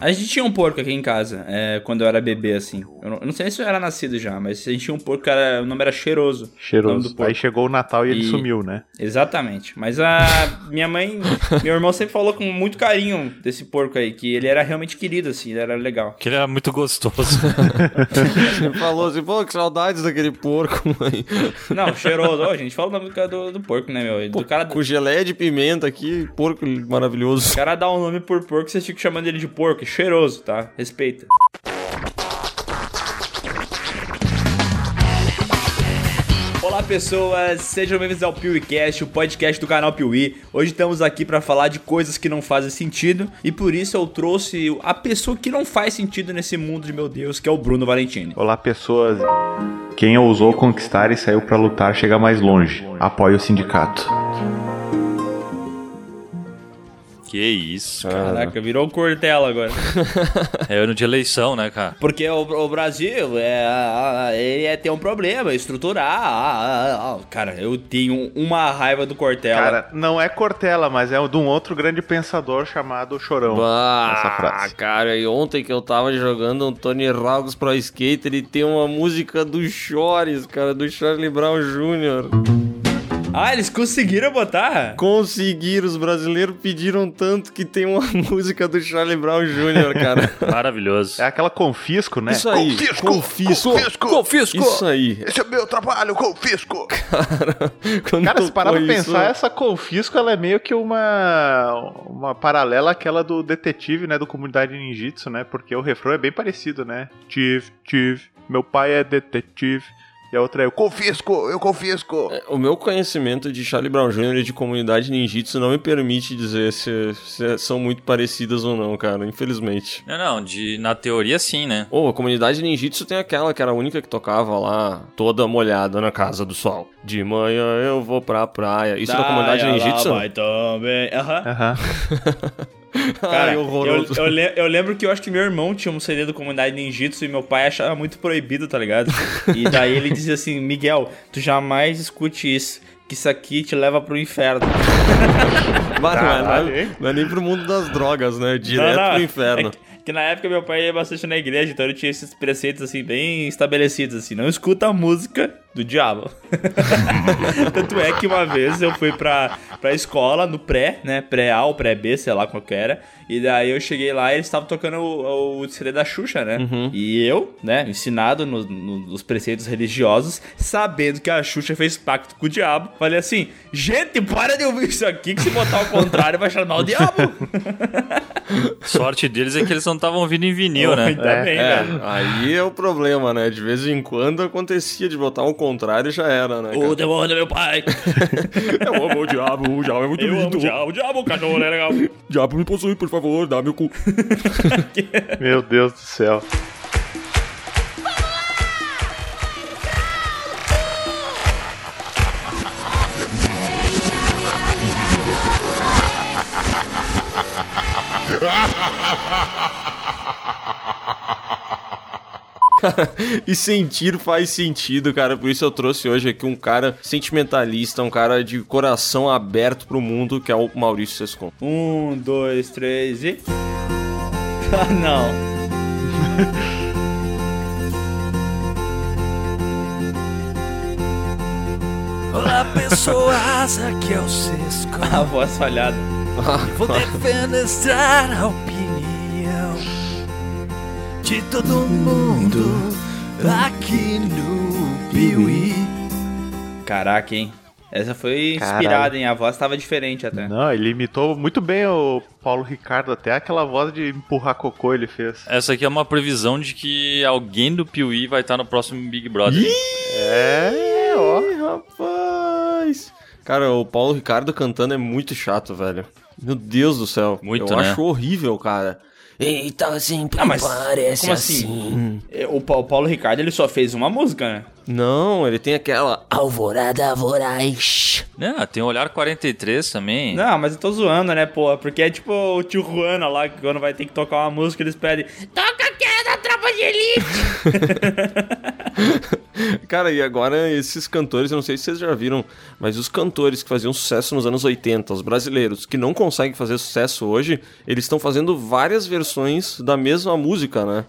A gente tinha um porco aqui em casa, é, quando eu era bebê, assim. Eu não, eu não sei se eu era nascido já, mas a gente tinha um porco que era, o nome era Cheiroso. Cheiroso. porco. Aí chegou o Natal e ele E- sumiu, né? Exatamente. Mas a minha mãe, meu irmão sempre falou com muito carinho desse porco aí, que ele era realmente querido, assim, ele era legal. Que ele era muito gostoso. Você falou assim, pô, que saudades daquele porco, mãe. Não, cheiroso. Ó, a gente fala o nome do, cara do, do porco, né, meu? Do cara, Com geleia de pimenta aqui, porco maravilhoso. o cara dá um nome por porco, vocês ficam chamando ele de porco. é Cheiroso, tá? Respeita. Olá pessoas, sejam bem-vindos ao PeeWeeCast, o podcast do canal Piuí. Hoje estamos aqui para falar de coisas que não fazem sentido e por isso eu trouxe a pessoa que não faz sentido nesse mundo de meu Deus, que é o Bruno Valentini. Olá, pessoas. Quem ousou conquistar e saiu pra lutar chega mais longe. Apoie o sindicato. Que isso, cara. Caraca, virou um cortela agora. É ano de eleição, né, cara? Porque o, o Brasil é, ah, ah, ele é, tem um problema estrutural. ah, ah, ah. Cara, eu tenho uma raiva do Cortella. Cara, não é Cortella, mas é de um outro grande pensador chamado Chorão. essa frase. cara, e ontem que eu tava jogando um Tony Hawk's Pro Skater, ele tem uma música do Chores, cara, do Charlie Brown Jr. Ah, eles conseguiram botar? Conseguiram, os brasileiros pediram tanto que tem uma música do Charlie Brown Jr., cara. Maravilhoso. É aquela confisco, né? Isso aí, Confisco! confisco. Confisco! Confisco! Isso aí. Esse é meu trabalho, confisco! Quando Cara, se parar pra isso- pensar, essa confisco ela é meio que uma uma paralela àquela do detetive, né, do comunidade ninjitsu, né? Porque o refrão é bem parecido, né? Chief, chief, meu pai é detetive. E a outra é eu confisco, eu confisco. O meu conhecimento de Charlie Brown Jr. e de comunidade ninjitsu não me permite dizer se, se são muito parecidas ou não, cara, infelizmente. Não, não, de, na teoria sim, né? Ou a comunidade ninjitsu tem aquela que era a única que tocava lá, toda molhada na casa do sol. De manhã eu vou pra praia. Isso é da comunidade Daí ela ninjitsu? vai também. Aham. Aham. Cara, Ai, eu, horroroso. eu, le- eu lembro que eu acho que meu irmão tinha um CD do Comunidade Ninjitsu e meu pai achava muito proibido, tá ligado? E daí ele dizia assim, Miguel, tu jamais escute isso, que isso aqui te leva pro inferno. Bah, não, é- não é, não é nem pro mundo das drogas, né? Direto Não, não, pro inferno. é que- que na época meu pai ia bastante na igreja, então ele tinha esses preceitos assim, bem estabelecidos, assim, não escuta a música do diabo. Tanto é que uma vez eu fui pra, pra escola, no pré, né, pré-A ou pré-B, sei lá qual que era, e daí eu cheguei lá e eles estavam tocando o, o CD da Xuxa, né, e eu, né, ensinado no- no- nos preceitos religiosos, sabendo que a Xuxa fez pacto com o diabo, falei assim, gente, para de ouvir isso aqui, que se botar ao contrário vai chamar o diabo. Sorte deles é que eles não estavam ouvindo em vinil, né? Ainda bem, É, velho. aí é o problema, né? De vez em quando acontecia de botar ao contrário já era, né? O demônio é meu pai. Eu amo o diabo, o diabo é muito Eu amo o diabo, o diabo, o cachorro é legal. Diabo me possui, por favor, dá meu cu. Meu Deus do céu. E sentir faz sentido, cara. Por isso eu trouxe hoje aqui um cara sentimentalista, um cara de coração aberto pro mundo, que é o Maurício Sescon. Um, dois, três e. Ah, não. Olá pessoas, aqui é o Cisco. A voz falhada. Vou defenestrar a opinião de todo mundo aqui no Piuí. Caraca, hein? Essa foi Caralho. inspirada, hein? A voz tava diferente até. Não, ele imitou muito bem o Paulo Ricardo, até aquela voz de empurrar cocô ele fez. Essa aqui é uma previsão de que alguém do Piuí vai estar no próximo Big Brother. É, ó. Rapaz! Cara, o Paulo Ricardo cantando é muito chato, velho. Meu Deus do céu. Muito, Eu né? acho horrível, cara. Então sempre Ah, mas parece como assim? assim. O Pa- o Paulo Ricardo, ele só fez uma música, né? Não, ele tem aquela. Alvorada voraz. Não, tem o Olhar 43 também. Não, mas eu tô zoando, né, pô? Porque é tipo o tio Juana lá, que quando vai ter que tocar uma música, eles pedem Toca aquela da tropa de elite! Cara, e agora esses cantores, eu não sei se vocês já viram, mas os cantores que faziam sucesso nos anos 80, os brasileiros, que não conseguem fazer sucesso hoje, eles estão fazendo várias versões da mesma música, né?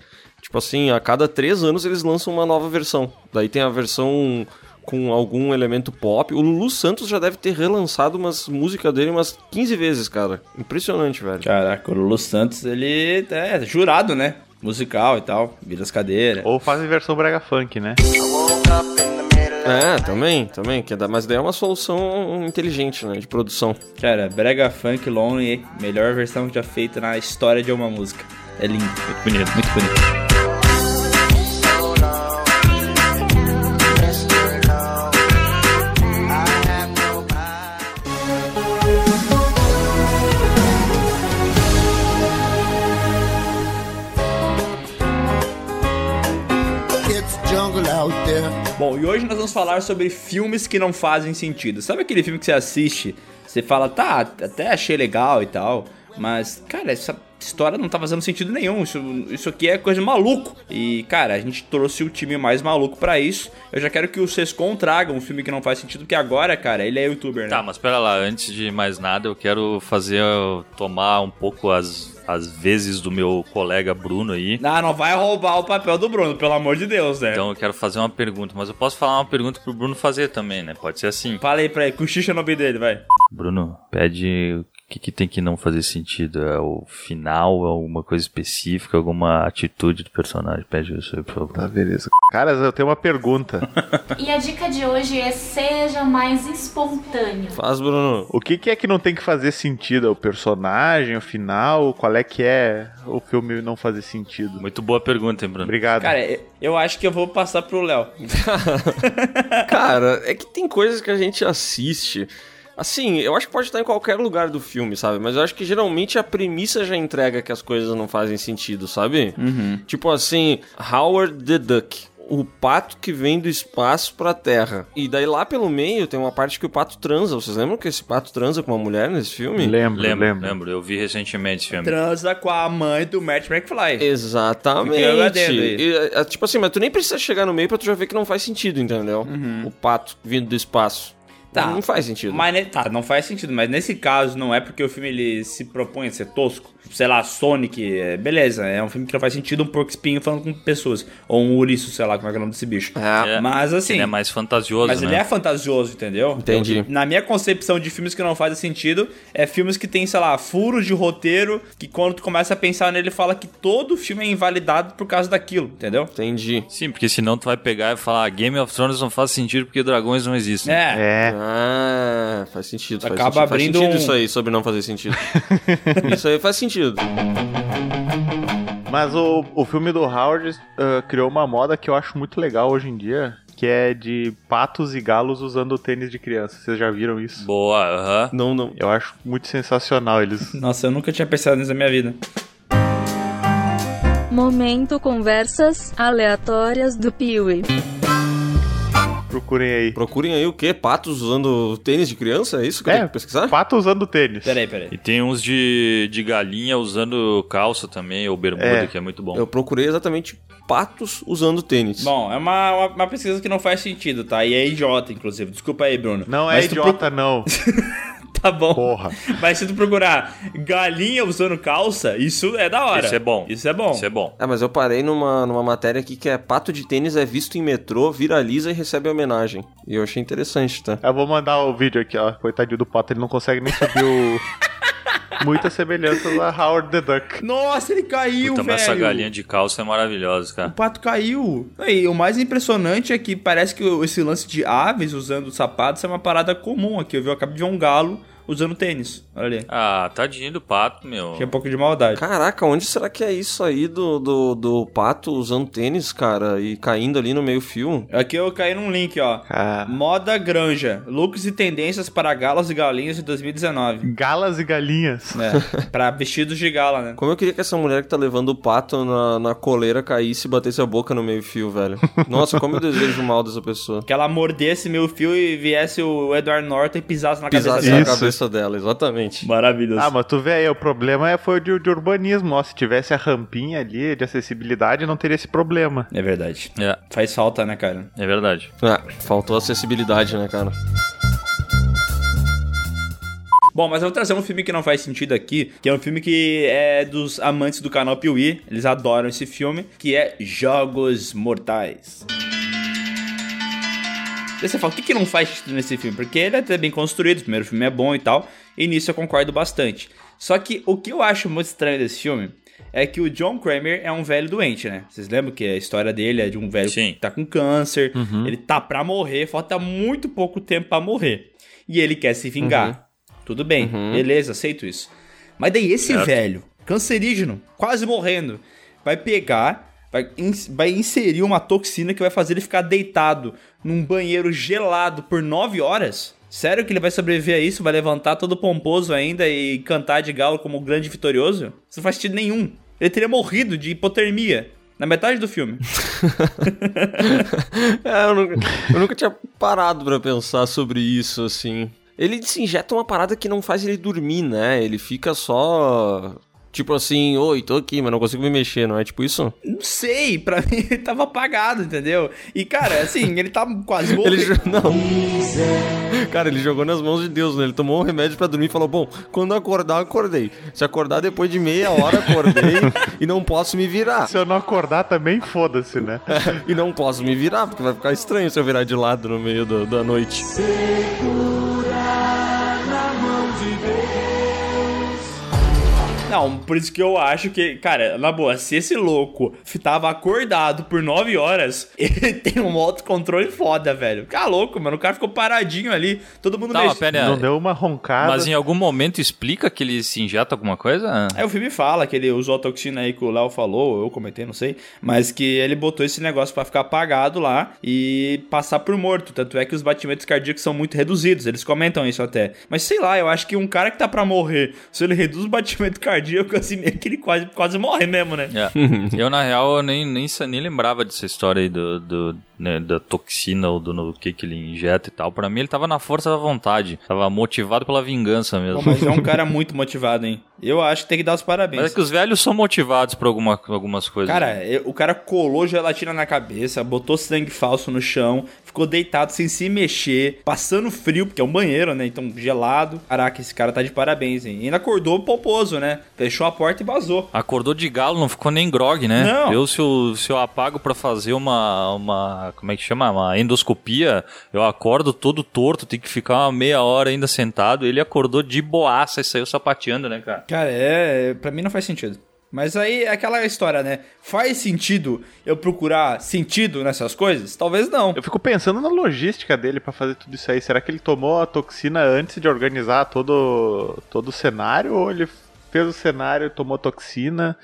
Tipo assim, a cada três anos eles lançam uma nova versão. Daí tem a versão com algum elemento pop. O Lulu Santos já deve ter relançado umas músicas dele umas 15 vezes, cara. Impressionante, velho. Caraca, o Lulu Santos, ele é jurado, né? Musical e tal, vira as cadeiras. Ou fazem versão brega funk, né? É, também, também. Que dá, mas daí é uma solução inteligente, né? De produção. Cara, Brega Funk Lonely, melhor versão já feita na história de uma música. É lindo. Muito bonito, muito bonito. Bom, e hoje nós vamos falar sobre filmes que não fazem sentido. Sabe aquele filme que você assiste, você fala, tá, até achei legal e tal, mas, cara, essa história não tá fazendo sentido nenhum. Isso, isso aqui é coisa de maluco. E, cara, a gente trouxe o time mais maluco pra isso. Eu já quero que o Sescon traga um filme que não faz sentido, porque agora, cara, ele é youtuber, né? Tá, mas pera lá, antes de mais nada, eu quero fazer, tomar um pouco as, as vezes do meu colega Bruno aí. Ah, não vai roubar o papel do Bruno, pelo amor de Deus, né? Então eu quero fazer uma pergunta, mas eu posso falar uma pergunta pro Bruno fazer também, né? Pode ser assim. Fala aí pra ele, cochicha no nome dele, vai. Bruno, pede o que, que tem que não fazer sentido. É o final, é alguma coisa específica, alguma atitude do personagem. Pede isso aí, por favor. Tá, beleza. Caras, eu tenho uma pergunta. E a dica de hoje é seja mais espontâneo. Faz, Bruno. O que, que é que não tem que fazer sentido? É O personagem, o final? Qual é que é o filme não fazer sentido? Muito boa pergunta, hein, Bruno? Obrigado. Cara, eu acho que eu vou passar pro Léo. Cara, é que tem coisas que a gente assiste. Assim, eu acho que pode estar em qualquer lugar do filme, sabe? Mas eu acho que geralmente a premissa já entrega que as coisas não fazem sentido, sabe? Tipo assim, Howard the Duck. O pato que vem do espaço pra terra. E daí lá pelo meio tem uma parte que o pato transa. Vocês lembram que esse pato transa com uma mulher nesse filme? Lembro, Lembro, lembro. lembro. Eu vi recentemente esse filme. Transa com a mãe do Matt McFly. Exatamente. E, é, tipo assim, mas tu nem precisa chegar no meio pra tu já ver que não faz sentido, entendeu? O pato vindo do espaço. Tá. Não faz sentido. Mas, tá, não faz sentido. Mas nesse caso, não é porque o filme ele se propõe a ser tosco. Sei lá, Sonic, é, beleza. É um filme que não faz sentido um porco espinho falando com pessoas. Ou um ouriço, sei lá, como é que é o nome desse bicho. É. É, Mas assim. Ele é mais fantasioso, Mas né? ele é fantasioso, entendeu? Entendi. Então, na minha concepção de filmes que não fazem sentido, é filmes que tem, sei lá, furos de roteiro, que quando tu começa a pensar nele, fala que todo filme é invalidado por causa daquilo, entendeu? Entendi. Sim, porque senão tu vai pegar e falar Game of Thrones não faz sentido porque dragões não existem. É. É. Ah, faz sentido. Faz Acaba sentido. abrindo faz sentido um- isso aí sobre não fazer sentido. isso aí faz sentido. Mas o, o filme do Howard ah, criou uma moda que eu acho muito legal hoje em dia, que é de patos e galos usando tênis de criança. Vocês já viram isso? Boa, aham. Não, não. Eu acho muito sensacional eles. Nossa, eu nunca tinha pensado nisso na minha vida. Momento conversas aleatórias do Piuí. Procurem aí. Procurem aí o quê? Patos usando tênis de criança? É isso que eu É, tenho que pesquisar? Pato usando tênis. Peraí, peraí. E tem uns de, de galinha usando calça também, ou bermuda, É. que é muito bom. Eu procurei exatamente patos usando tênis. Bom, é uma, uma, uma pesquisa que não faz sentido, tá? E é idiota, inclusive. Desculpa aí, Bruno. Não é Mas tu idiota, não. Tá bom. Porra. Mas se tu procurar galinha usando calça, isso é da hora. Isso é bom. Isso é bom. Isso é bom. Ah, mas eu parei numa, numa matéria aqui que é pato de tênis é visto em metrô, viraliza e recebe homenagem. E eu achei interessante, tá? Eu vou mandar o vídeo aqui, ó. Coitadinho do pato, ele não consegue nem subir o. Muitas semelhanças a Howard the Duck. Nossa, ele caiu, Puta, velho. essa galinha de calça é maravilhosa, O cara. pato caiu. E o mais impressionante é que parece que esse lance de aves usando sapatos é uma parada comum aqui. Eu vi, eu acabei de ver um galo usando tênis. Olha ali. Ah, tadinho do pato, meu. Tinha um pouco de maldade. Caraca, onde será que é isso aí do, do, do pato usando tênis, cara, e caindo ali no meio fio? Aqui eu caí num link, ó. Ah. Moda Granja. Looks e tendências para galas e galinhas de 2019. Galas e galinhas. É, pra vestidos de gala, né? Como eu queria que essa mulher que tá levando o pato na, na coleira caísse e batesse a boca no meio fio, velho. Nossa, como eu desejo o mal dessa pessoa. Que ela mordesse meu fio e viesse o Edward Norton e pisasse na Pisasse cabeça na dela. Isso. cabeça dela, exatamente. Exatamente. Maravilhoso. Ah, mas tu vê aí, o problema é- foi o de, de urbanismo. Ó, se tivesse a rampinha ali de acessibilidade, não teria esse problema. É verdade. É, Faz falta, né, cara? é verdade. Ah, faltou acessibilidade, né, cara? Bom, mas eu vou trazer um filme que não faz sentido aqui, que é um filme que é dos amantes do canal Piuí, eles adoram esse filme, que é Jogos Mortais. Daí você fala, o que, que não faz sentido nesse filme? Porque ele é até bem construído, o primeiro filme é bom e tal, e nisso eu concordo bastante. Só que o que eu acho muito estranho desse filme é que o John Kramer é um velho doente, né? Vocês lembram que a história dele é de um velho Sim. que tá com câncer, ele tá pra morrer, falta muito pouco tempo pra morrer. E ele quer se vingar. Tudo bem, beleza, aceito isso. Mas daí esse velho, cancerígeno, quase morrendo, vai pegar, vai, ins- vai inserir uma toxina que vai fazer ele ficar deitado num banheiro gelado por 9 horas? Sério que ele vai sobreviver a isso? Vai levantar todo pomposo ainda e cantar de galo como o grande vitorioso? Isso não faz sentido nenhum. Ele teria morrido de hipotermia na metade do filme. É, eu nunca, eu nunca tinha parado pra pensar sobre isso, assim. Ele se injeta uma parada que não faz ele dormir, né? Ele fica só. Tipo assim, oi, tô aqui, mas não consigo me mexer, não é tipo isso? Não sei, pra mim ele tava apagado, entendeu? E cara, assim, ele tá quase Ele morrendo. jo- não. Cara, ele jogou nas mãos de Deus, né? Ele tomou um remédio pra dormir e falou: Bom, quando acordar, acordei. Se acordar depois de meia hora, acordei e não posso me virar. Se eu não acordar também, foda-se, né? E não posso me virar, porque vai ficar estranho se eu virar de lado no meio do- da noite. Não, por isso que eu acho que, cara, na boa, se esse louco tava acordado por 9 horas, ele tem um autocontrole foda, velho. Fica louco, mano. O cara ficou paradinho ali, todo mundo Tá, pera Não deu uma roncada. Mas em algum momento explica que ele se injeta alguma coisa? Aí o filme fala que ele usou a toxina aí que o Léo falou, eu comentei, não sei, mas que ele botou esse negócio pra ficar apagado lá e passar por morto. Tanto é que os batimentos cardíacos são muito reduzidos, eles comentam isso até. Mas sei lá, eu acho que um cara que tá pra morrer, se ele reduz o batimento cardíaco, assim, meio que ele quase, quase morre mesmo, né? É. eu, na real, eu nem, nem, nem lembrava dessa história aí do, do, né, da toxina ou do no, que, que ele injeta e tal. Pra mim, ele tava na força da vontade. Tava motivado pela vingança mesmo. Pô, mas é um cara muito motivado, hein? Eu acho que tem que dar os parabéns. Mas é que os velhos são motivados por alguma, algumas coisas. Cara, eu- o cara colou gelatina na cabeça, botou sangue falso no chão, ficou deitado sem se mexer, passando frio, porque é um banheiro, né? Então, gelado. Caraca, esse cara tá de parabéns, hein? E ainda acordou pomposo, né? Fechou a porta e vazou. Acordou de galo, não ficou nem grog, né? Não. Eu, se eu, se eu apago pra fazer uma, uma. Como é que chama? Uma endoscopia, eu acordo todo torto, tem que ficar uma meia hora ainda sentado. Ele acordou de boaça e saiu sapateando, né, cara? Cara, é. Pra mim não faz sentido. Mas aí é aquela história, né? Faz sentido eu procurar sentido nessas coisas? Talvez não. Eu fico pensando na logística dele pra fazer tudo isso aí. Será que ele tomou a toxina antes de organizar todo, todo o cenário? Ou ele fez o cenário, tomou toxina?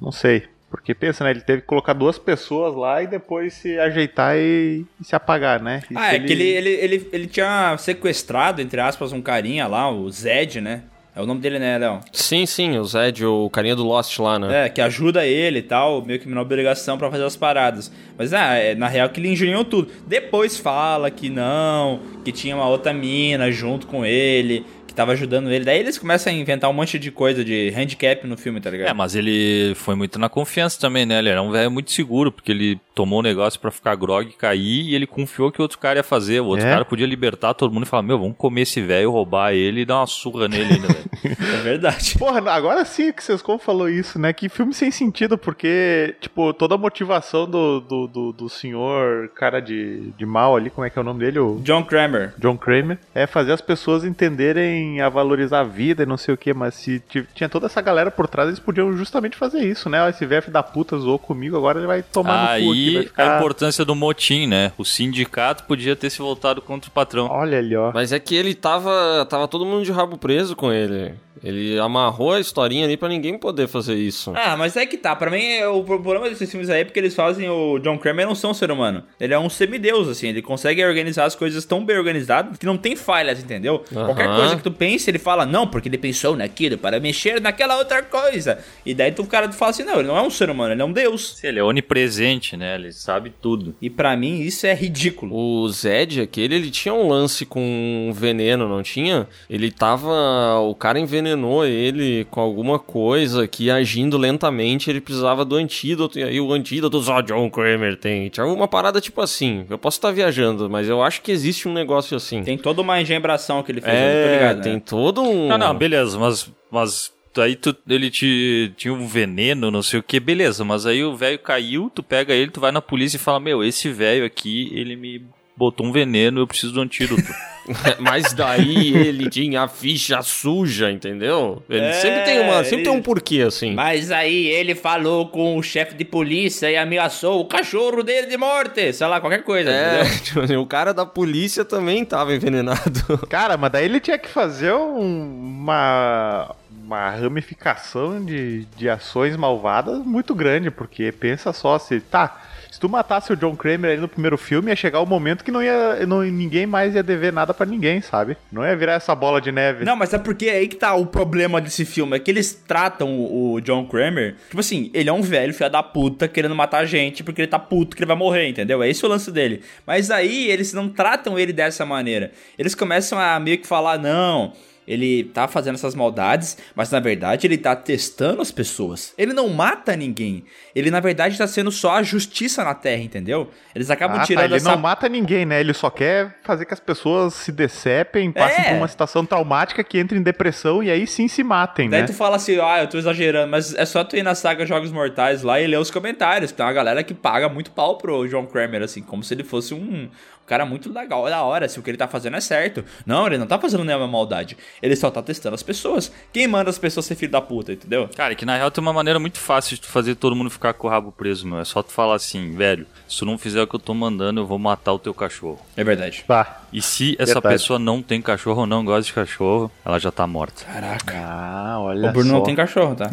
Não sei. Porque pensa, né? Ele teve que colocar duas pessoas lá e depois se ajeitar e, e se apagar, né? E Ah, é que ele, ele, ele, ele tinha sequestrado, entre aspas, um carinha lá, o Zed, né? É o nome dele, né, Léo? Sim, sim, o Zed, o carinha do Lost lá, né? É, que ajuda ele e tal, meio que na obrigação pra fazer as paradas. Mas ah, é, na real que ele engenhou tudo. Depois fala que não, que tinha uma outra mina junto com ele, tava ajudando ele. Daí eles começam a inventar um monte de coisa de handicap no filme, tá ligado? É, mas ele foi muito na confiança também, né? Ele era um velho muito seguro, porque ele tomou o negócio pra ficar grog, cair, e ele confiou que o outro cara ia fazer. O outro É? cara podia libertar todo mundo e falar, meu, vamos comer esse velho, roubar ele e dar uma surra nele ainda, velho. É verdade. Porra, agora sim que vocês como falou isso, né? Que filme sem sentido, porque, tipo, toda a motivação do, do, do, do senhor cara de, de mal ali, como é que é o nome dele? O John Kramer. John Kramer, é fazer as pessoas entenderem a valorizar a vida e não sei o que, mas se tinha toda essa galera por trás, eles podiam justamente fazer isso, né? Ó, Esse VF da puta zoou comigo, agora ele vai tomar no cu aqui, Aí vai a ficar... importância do motim, né? O sindicato podia ter se voltado contra o patrão. Olha ali, ó. Mas é que ele tava. Tava todo mundo de rabo preso com ele. Ele amarrou a historinha ali pra ninguém poder fazer isso. Ah, mas é que tá. Pra mim, é- o problema desses filmes aí é porque eles fazem o John Kramer não são um ser humano. Ele é um semideus, assim. Ele consegue organizar as coisas tão bem organizadas que não tem falhas, entendeu? Qualquer coisa que tu pense, ele fala, não, porque ele pensou naquilo para mexer naquela outra coisa. E daí tu, o cara fala assim, não, ele não é um ser humano, ele é um deus. Ele é onipresente, né? Ele sabe tudo. E pra mim, isso é ridículo. O Zed, aquele, ele tinha um lance com veneno, não tinha? Ele tava. O cara envenenou ele com alguma coisa que agindo lentamente ele precisava do antídoto. E aí o antídoto só John Kramer tem. Tinha alguma parada tipo assim. Eu posso estar viajando, mas eu acho que existe um negócio assim. Tem toda uma engembração que ele fez, eu tô é, ligado, tem né? todo um. Não, não, beleza, mas. mas aí tu, ele te, tinha um veneno, não sei o que, beleza, mas aí o velho caiu, tu pega ele, tu vai na polícia e fala: Meu, esse velho aqui, ele me botou um veneno, eu preciso do antídoto. Mas daí ele tinha a ficha suja, entendeu? Ele É, sempre tem uma. Sempre ele- tem um porquê, assim. Mas aí ele falou com o chefe de polícia e ameaçou o cachorro dele de morte. Sei lá, qualquer coisa, É, entendeu? tipo assim, o cara da polícia também tava envenenado. Cara, mas daí ele tinha que fazer um- uma, uma ramificação de, de ações malvadas muito grande, porque pensa só se. Tá. Tu matasse o John Kramer ali no primeiro filme, ia chegar o momento que não ia. Não, ninguém mais ia dever nada pra ninguém, sabe? Não ia virar essa bola de neve. Não, mas é porque aí que tá o problema desse filme. É que eles tratam o, o John Kramer. Tipo assim, ele é um velho filho da puta querendo matar a gente porque ele tá puto que ele vai morrer, entendeu? É esse o lance dele. Mas aí eles não tratam ele dessa maneira. Eles começam a meio que falar, não. Ele tá fazendo essas maldades, mas na verdade ele tá testando as pessoas. Ele não mata ninguém. Ele na verdade tá sendo só a justiça na Terra, entendeu? Eles acabam Ah, tá, tirando ele essa não mata ninguém, né? Ele só quer fazer que as pessoas se decepem, passem É. por uma situação traumática que entrem em depressão e aí sim se matem, Daí né? tu fala assim, ah, eu tô exagerando, mas é só tu ir na saga Jogos Mortais lá e ler os comentários. Tem uma galera que paga muito pau pro John Kramer, assim, como se ele fosse um cara muito legal, da hora, se o que ele tá fazendo é certo. Não, ele não tá fazendo nenhuma maldade. Ele só tá testando as pessoas. Quem manda as pessoas ser filho da puta, entendeu? Cara, que na real tem uma maneira muito fácil de tu fazer todo mundo ficar com o rabo preso, meu. É só tu falar assim, velho, se tu não fizer o que eu tô mandando, eu vou matar o teu cachorro. É verdade. Tá. E se essa Verdade. pessoa não tem cachorro ou não gosta de cachorro, ela já tá morta. Caraca. Ah, olha O Bruno só. não tem cachorro, tá?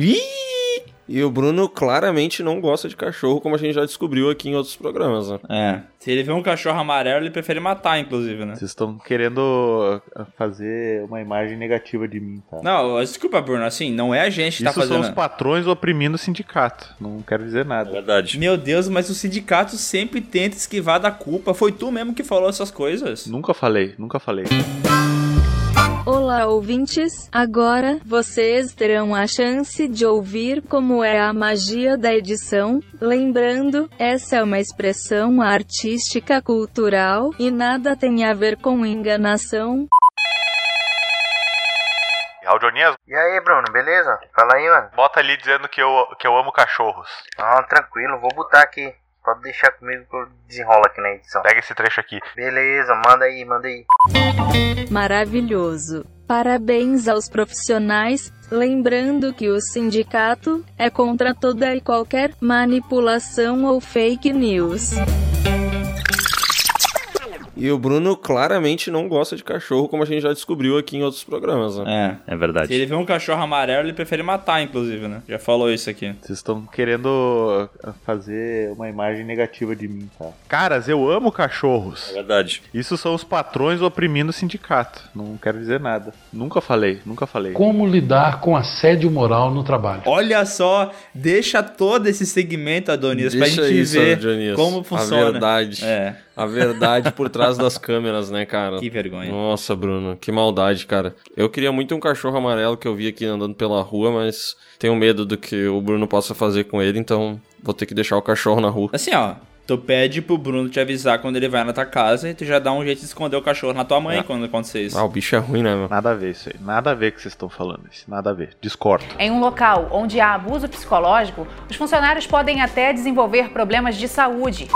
E o Bruno claramente não gosta de cachorro, como a gente já descobriu aqui em outros programas, né? É. Se ele vê um cachorro amarelo, ele prefere matar, inclusive, né? Vocês estão querendo uh, fazer uma imagem negativa de mim, tá? Não, desculpa, Bruno, assim, não é a gente que tá Isso são fazendo. os patrões oprimindo o sindicato. Não quero dizer nada. verdade. Meu Deus, mas o sindicato sempre tenta esquivar da culpa. Foi tu mesmo que falou essas coisas. Nunca falei, nunca falei. Olá, ouvintes! Agora vocês terão a chance de ouvir como é a magia da edição. Lembrando, essa é uma expressão artística cultural e nada tem a ver com enganação. E aí, Bruno, beleza? Fala aí, mano. bota ali dizendo que eu, que eu amo cachorros. Ah, tranquilo, vou botar aqui. Pode deixar comigo que eu desenrolo aqui na edição. Pega esse trecho aqui. Beleza, manda aí, manda aí. Maravilhoso! Parabéns aos profissionais. Lembrando que o sindicato é contra toda e qualquer manipulação ou fake news. E o Bruno claramente não gosta de cachorro, como a gente já descobriu aqui em outros programas, né? É. É verdade. Se ele vê um cachorro amarelo, ele prefere matar, inclusive, né? Já falou isso aqui. Vocês estão querendo uh, fazer uma imagem negativa de mim, tá? Caras, eu amo cachorros. É verdade. Isso são os patrões oprimindo o sindicato. Não quero dizer nada. Nunca falei, nunca falei. Como lidar com assédio moral no trabalho? Olha só, deixa todo esse segmento, Adonias, pra Deixa gente isso, ver Adonias. como funciona. A verdade. É, A verdade por trás das câmeras, né, cara? que vergonha. Nossa, Bruno, que maldade, cara. Eu queria muito um cachorro amarelo que eu vi aqui andando pela rua, mas tenho medo do que o Bruno possa fazer com ele, então vou ter que deixar o cachorro na rua. Assim, ó, tu pede pro Bruno te avisar quando ele vai na tua casa e tu já dá um jeito de esconder o cachorro na tua mãe quando acontecer isso. Ah, o bicho é ruim, né, meu? Nada a ver isso aí. Nada a ver que vocês estão falando. Isso. Nada a ver. Discordo. Em um local onde há abuso psicológico, os funcionários podem até desenvolver problemas de saúde.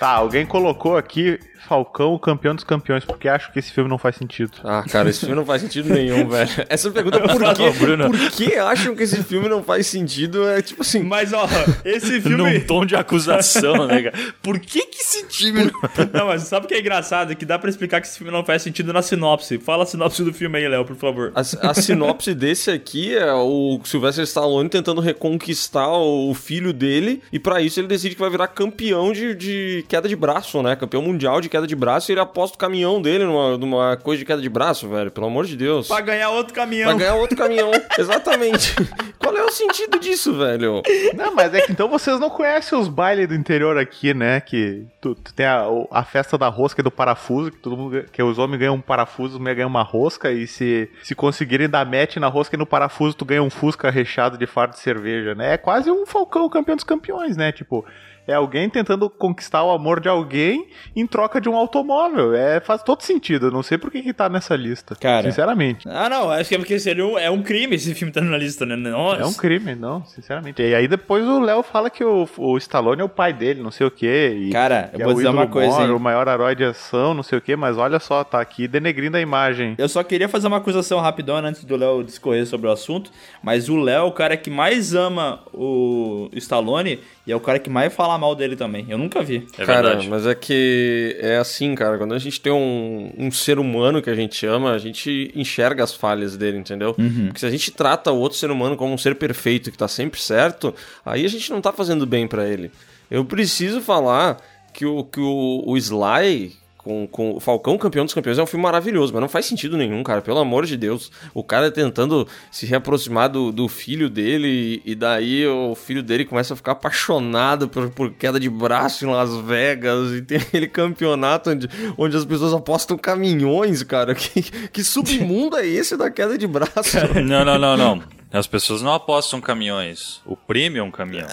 Tá, alguém colocou aqui Falcão, o campeão dos campeões, porque acho que esse filme não faz sentido. Ah, cara, esse filme não faz sentido nenhum, velho. Essa pergunta, por quê? Por que acham que esse filme não faz sentido? É tipo assim. Mas, ó, esse filme. Num tom de acusação, né, cara? Por que que esse time... não- Não, mas sabe o que é engraçado? Que dá pra explicar que esse filme não faz sentido na sinopse. Fala a sinopse do filme aí, Léo, por favor. A, a sinopse desse aqui é o Sylvester Stallone tentando reconquistar o filho dele, e pra isso ele decide que vai virar campeão de, de queda de braço, né? Campeão mundial de queda de braço, e ele aposta o caminhão dele numa, numa coisa de queda de braço, velho. Pelo amor de Deus. Pra ganhar outro caminhão. Pra ganhar outro caminhão. Exatamente. Qual é o sentido disso, velho? Não, mas é que então vocês não conhecem os bailes do interior aqui, né? Que tu, tu tem a, a festa da rosca e do parafuso, que todo mundo ganha- que os homens ganham um parafuso, as mulheres ganham uma rosca, e se, se conseguirem dar match na rosca e no parafuso, tu ganha um fusca recheado de fardo de cerveja, né? É quase um Falcão campeão dos campeões, né? Tipo, é alguém tentando conquistar o amor de alguém em troca de um automóvel. É, faz todo sentido. Eu não sei por que, que tá nessa lista. Cara. Sinceramente. Ah, não, acho que é porque seria um, é um crime esse filme tá na lista, né? Nossa. É um crime, não, sinceramente. E aí depois o Léo fala que o, o Stallone é o pai dele, não sei o quê. E Cara, eu que vou é o dizer uma coisa, maior, hein? O maior herói de ação, não sei o quê, mas olha só, tá aqui denegrindo a imagem. Eu só queria fazer uma acusação rapidona antes do Léo discorrer sobre o assunto, mas o Léo é o cara que mais ama o Stallone e é o cara que mais fala mal dele também. Eu nunca vi. É cara, verdade. mas é que é assim, cara. Quando a gente tem um, um ser humano que a gente ama, a gente enxerga as falhas dele, entendeu? Porque se a gente trata o outro ser humano como um ser perfeito que tá sempre certo, aí a gente não tá fazendo bem pra ele. Eu preciso falar que o, que o, o Sly. Com, com o Falcão Campeão dos Campeões é um filme maravilhoso, mas não faz sentido nenhum, cara. Pelo amor de Deus. O cara tentando se reaproximar do, do filho dele, e daí o filho dele começa a ficar apaixonado por, por queda de braço em Las Vegas, e tem aquele campeonato onde, onde as pessoas apostam caminhões, cara. Que, que submundo é esse da queda de braço? Não, não, não, não. As pessoas não apostam caminhões. O prêmio é um caminhão.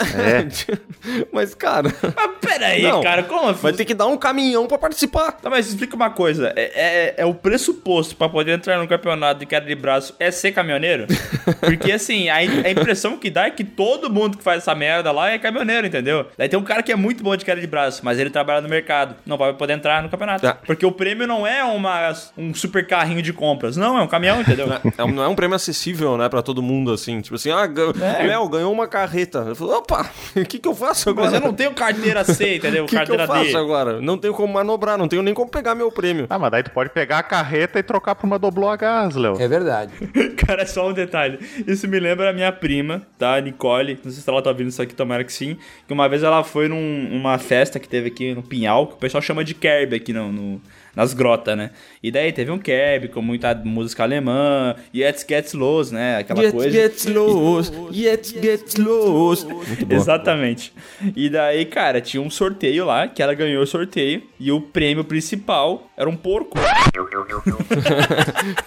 mas, cara, Mas peraí, Não, cara, como assim? vai ter que dar um caminhão pra participar. Tá, mas explica uma coisa. É, é, é o pressuposto pra poder entrar no campeonato de queda de braço é ser caminhoneiro? Porque assim, a, a impressão que dá é que todo mundo que faz essa merda lá é caminhoneiro, entendeu? Daí tem um cara que é muito bom de queda de braço, mas ele trabalha no mercado. Não vai poder entrar no campeonato. Tá. Porque o prêmio não é uma, um super carrinho de compras. Não, é um caminhão, entendeu? É um- não é um prêmio acessível, né, pra todo mundo, assim. Tipo assim, ah, gan- Léo ganhou uma carreta. Eu falo, opa, o que que eu faço agora? Mas eu não tenho carteira C, entendeu? O que, que eu carteira faço D. agora? Não tenho como manobrar, não tenho nem como pegar meu prêmio. Ah, mas daí tu pode pegar a carreta e trocar por uma doblô a gás, Léo. É verdade. Cara, só um detalhe. Isso me lembra a minha prima, tá? Nicole. Não sei se ela tá ouvindo isso aqui, tomara que sim. Que uma vez ela foi num- numa festa que teve aqui no Pinhal, que o pessoal chama de Kerb aqui no, no- nas grotas, né? E daí teve um Kerb com muita música alemã, Jetzt geht's los, né? Aquela Yet coisa. gets lost, yet gets lost. Muito bom. Exatamente. E daí, cara, tinha um sorteio lá, que ela ganhou o sorteio, e o prêmio principal era um porco.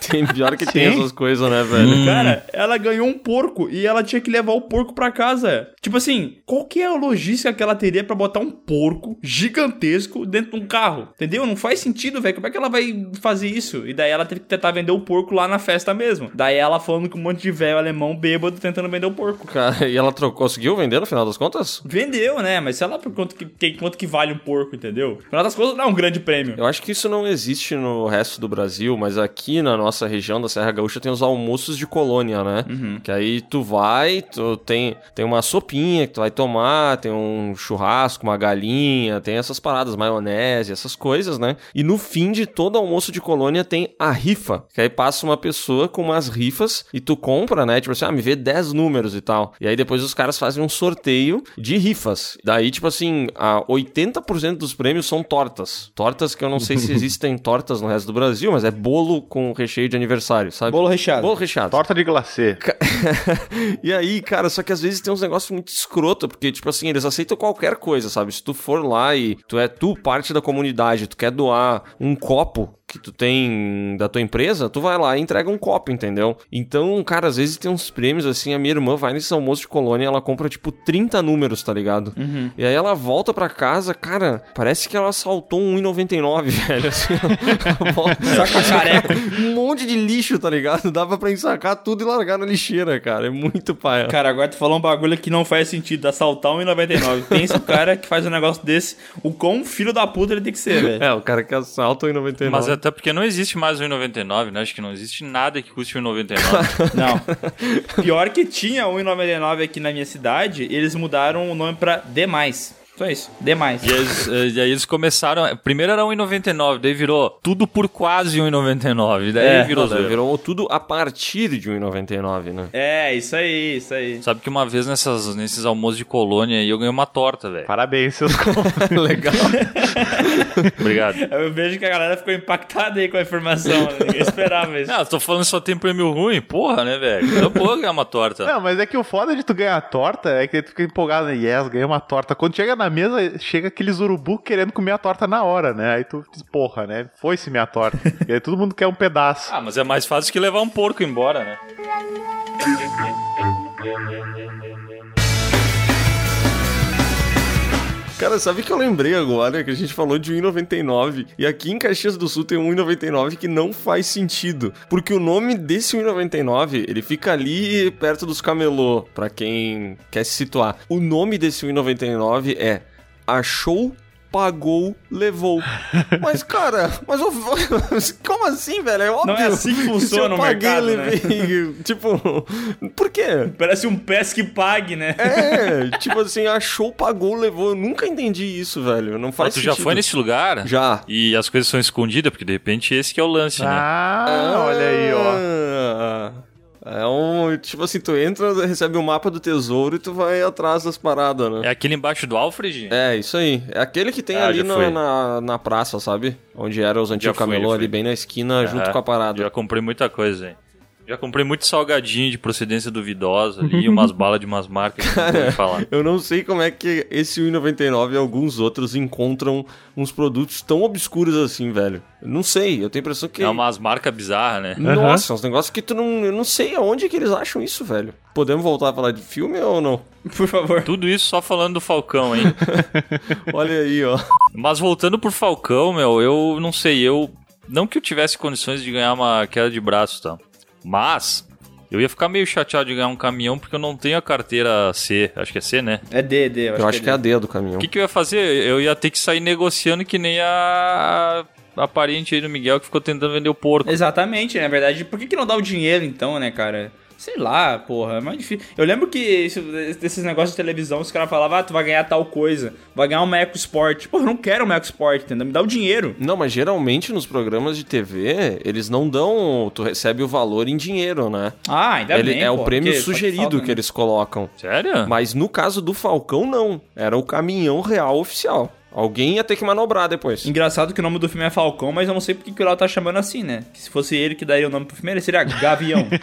Tem, pior que tem essas coisas, né, velho? Cara, ela ganhou um porco e ela tinha que levar o porco pra casa. Tipo assim, qual que é a logística que ela teria pra botar um porco gigantesco dentro de um carro? Entendeu? Não faz sentido, velho. Como é que ela vai fazer isso? E daí ela teve que tentar vender o porco lá na festa mesmo. Daí ela falando com um monte de velho alemão bêbado tentando vender o porco. Cara, e ela trocou, conseguiu vender no final das contas? Vendeu, né? Mas sei lá por quanto que, quanto que vale um porco, entendeu? Afinal das coisas, não é um grande prêmio. Eu acho que isso não existe no resto do Brasil, mas aqui na nossa região da Serra Gaúcha tem os almoços de colônia, né? Que aí tu vai, tu tem, tem uma sopinha que tu vai tomar, tem um churrasco, uma galinha, tem essas paradas, maionese, essas coisas, né? E no fim de todo almoço de colônia tem a rifa, que aí passa uma pessoa com umas rifas e tu compra, né? Tipo assim, ah, me vê 10 números e tal. E aí depois os caras fazem um sorteio de rifas. Daí, tipo assim, a 80% dos prêmios são tortas. Tortas que eu não sei se existem tortas no resto do Brasil, mas é bolo com recheio de aniversário, sabe? Bolo recheado. Bolo recheado. Torta de glacê. e aí, cara, só que às vezes tem uns negócios muito escroto, porque, tipo assim, eles aceitam qualquer coisa, sabe? Se tu for lá e tu é tu parte da comunidade, tu quer doar um copo que tu tem da tua empresa, tu vai lá e entrega um copo, entendeu? Então, cara, às vezes tem uns prêmios assim, a minha irmã vai nesse almoço de colônia, ela compra tipo 30 números, tá ligado? Uhum. E aí ela volta pra casa, cara, parece que ela saltou um 1,99, velho, assim. Volta- Saca careca. um monte de lixo, tá ligado? Dava pra ensacar tudo e largar na lixeira, cara, é muito paia. Cara, agora tu falou um bagulho que não faz sentido, assaltar 1,99. Pensa o cara que faz um negócio desse, o quão filho da puta ele tem que ser, velho. É, o cara que assalta o 1,99. Mas até porque não existe mais o 1,99, né? Acho que não existe nada que custe o 1,99. Não. Pior que tinha 1,99 aqui na minha cidade, eles mudaram o nome pra Demais. Só isso, Demais. E, eles, eh, e aí eles começaram. Primeiro era 1,99, daí virou tudo por quase 1,99. Daí É, virou daí virou tudo a partir de 1,99, né? É, isso aí, isso aí. Sabe que uma vez nessas, nesses almoços de colônia aí eu ganhei uma torta, velho. Parabéns, seus Legal. Obrigado. Eu vejo que a galera ficou impactada aí com a informação, né? ninguém esperava isso. Não, tô falando só tem prêmio ruim, porra, né, velho? Eu vou ganhar uma torta. Não, mas é que o foda de tu ganhar a torta é que tu fica empolgado, né? Yes, ganhei uma torta. Quando chega na mesa, chega aqueles urubu querendo comer a torta na hora, né? Aí tu diz, porra, né? Foi-se minha torta. e aí todo mundo quer um pedaço. Ah, mas é mais fácil que levar um porco embora, né? Cara, sabe que eu lembrei agora que a gente falou de 1,99 e aqui em Caxias do Sul tem um 1,99 que não faz sentido, porque o nome desse 1,99 ele fica ali perto dos camelô, pra quem quer se situar. O nome desse 1,99 é Achou Pagou, levou. Mas, cara, mas eu- como assim, velho? É óbvio. Não é assim que funciona o paguei, mercado, né? levei. tipo, por quê? Parece um pesque pague, né? É, tipo assim, achou, pagou, levou. Eu nunca entendi isso, velho. Não faz Mas tu já sentido. foi nesse lugar? Já. E as coisas são escondidas, porque de repente esse que é o lance, né? Ah, olha aí, ó. É um. Tipo assim, tu entra, recebe o mapa do tesouro e tu vai atrás das paradas, né? É aquele embaixo do Alfred? É, isso aí. É aquele que tem Ah, ali na, na, na praça, sabe? Onde era os antigos camelô, ali bem na esquina, junto Aham. com a parada. Já comprei muita coisa, hein? Já comprei muito salgadinho de procedência duvidosa ali, umas balas de umas marcas que não vou falar. Eu não sei como é que esse 1,99 e alguns outros encontram uns produtos tão obscuros assim, velho. Eu não sei, eu tenho a impressão que. É umas marcas bizarras, né? Nossa, uns negócios que tu não. Eu não sei aonde que eles acham isso, velho. Podemos voltar a falar de filme ou não? Por favor. Tudo isso só falando do Falcão, hein? Olha aí, ó. Mas voltando pro Falcão, meu, eu não sei, eu. Não que eu tivesse condições de ganhar uma queda de braço, tá? Mas. Eu ia ficar meio chateado de ganhar um caminhão porque eu não tenho a carteira C. Acho que é C, né? É D, D. Eu acho que é a D do caminhão. O que, que eu ia fazer? Eu ia ter que sair negociando que nem a, a parente aí do Miguel que ficou tentando vender o porco. Exatamente, na verdade. Por que, que não dá o dinheiro então, né, cara? Sei lá, porra, é mais difícil. Eu lembro que isso- desses negócios de televisão, os caras falavam, ah, tu vai ganhar tal coisa, vai ganhar um Eco Sport. Pô, eu não quero um Eco Sport, entendeu? Me dá o dinheiro. Não, mas geralmente nos programas de TV, eles não dão. Tu recebe o valor em dinheiro, né? Ah, ainda Ele, bem, é o pô, prêmio porque só que sugerido falta, que né? eles colocam. Sério? Mas no caso do Falcão, não. Era o caminhão real oficial. Alguém ia ter que manobrar depois. Engraçado que o nome do filme é Falcão, mas eu não sei porque que o Léo tá chamando assim, né? Que se fosse ele que daria o nome pro filme, ele seria Gavião.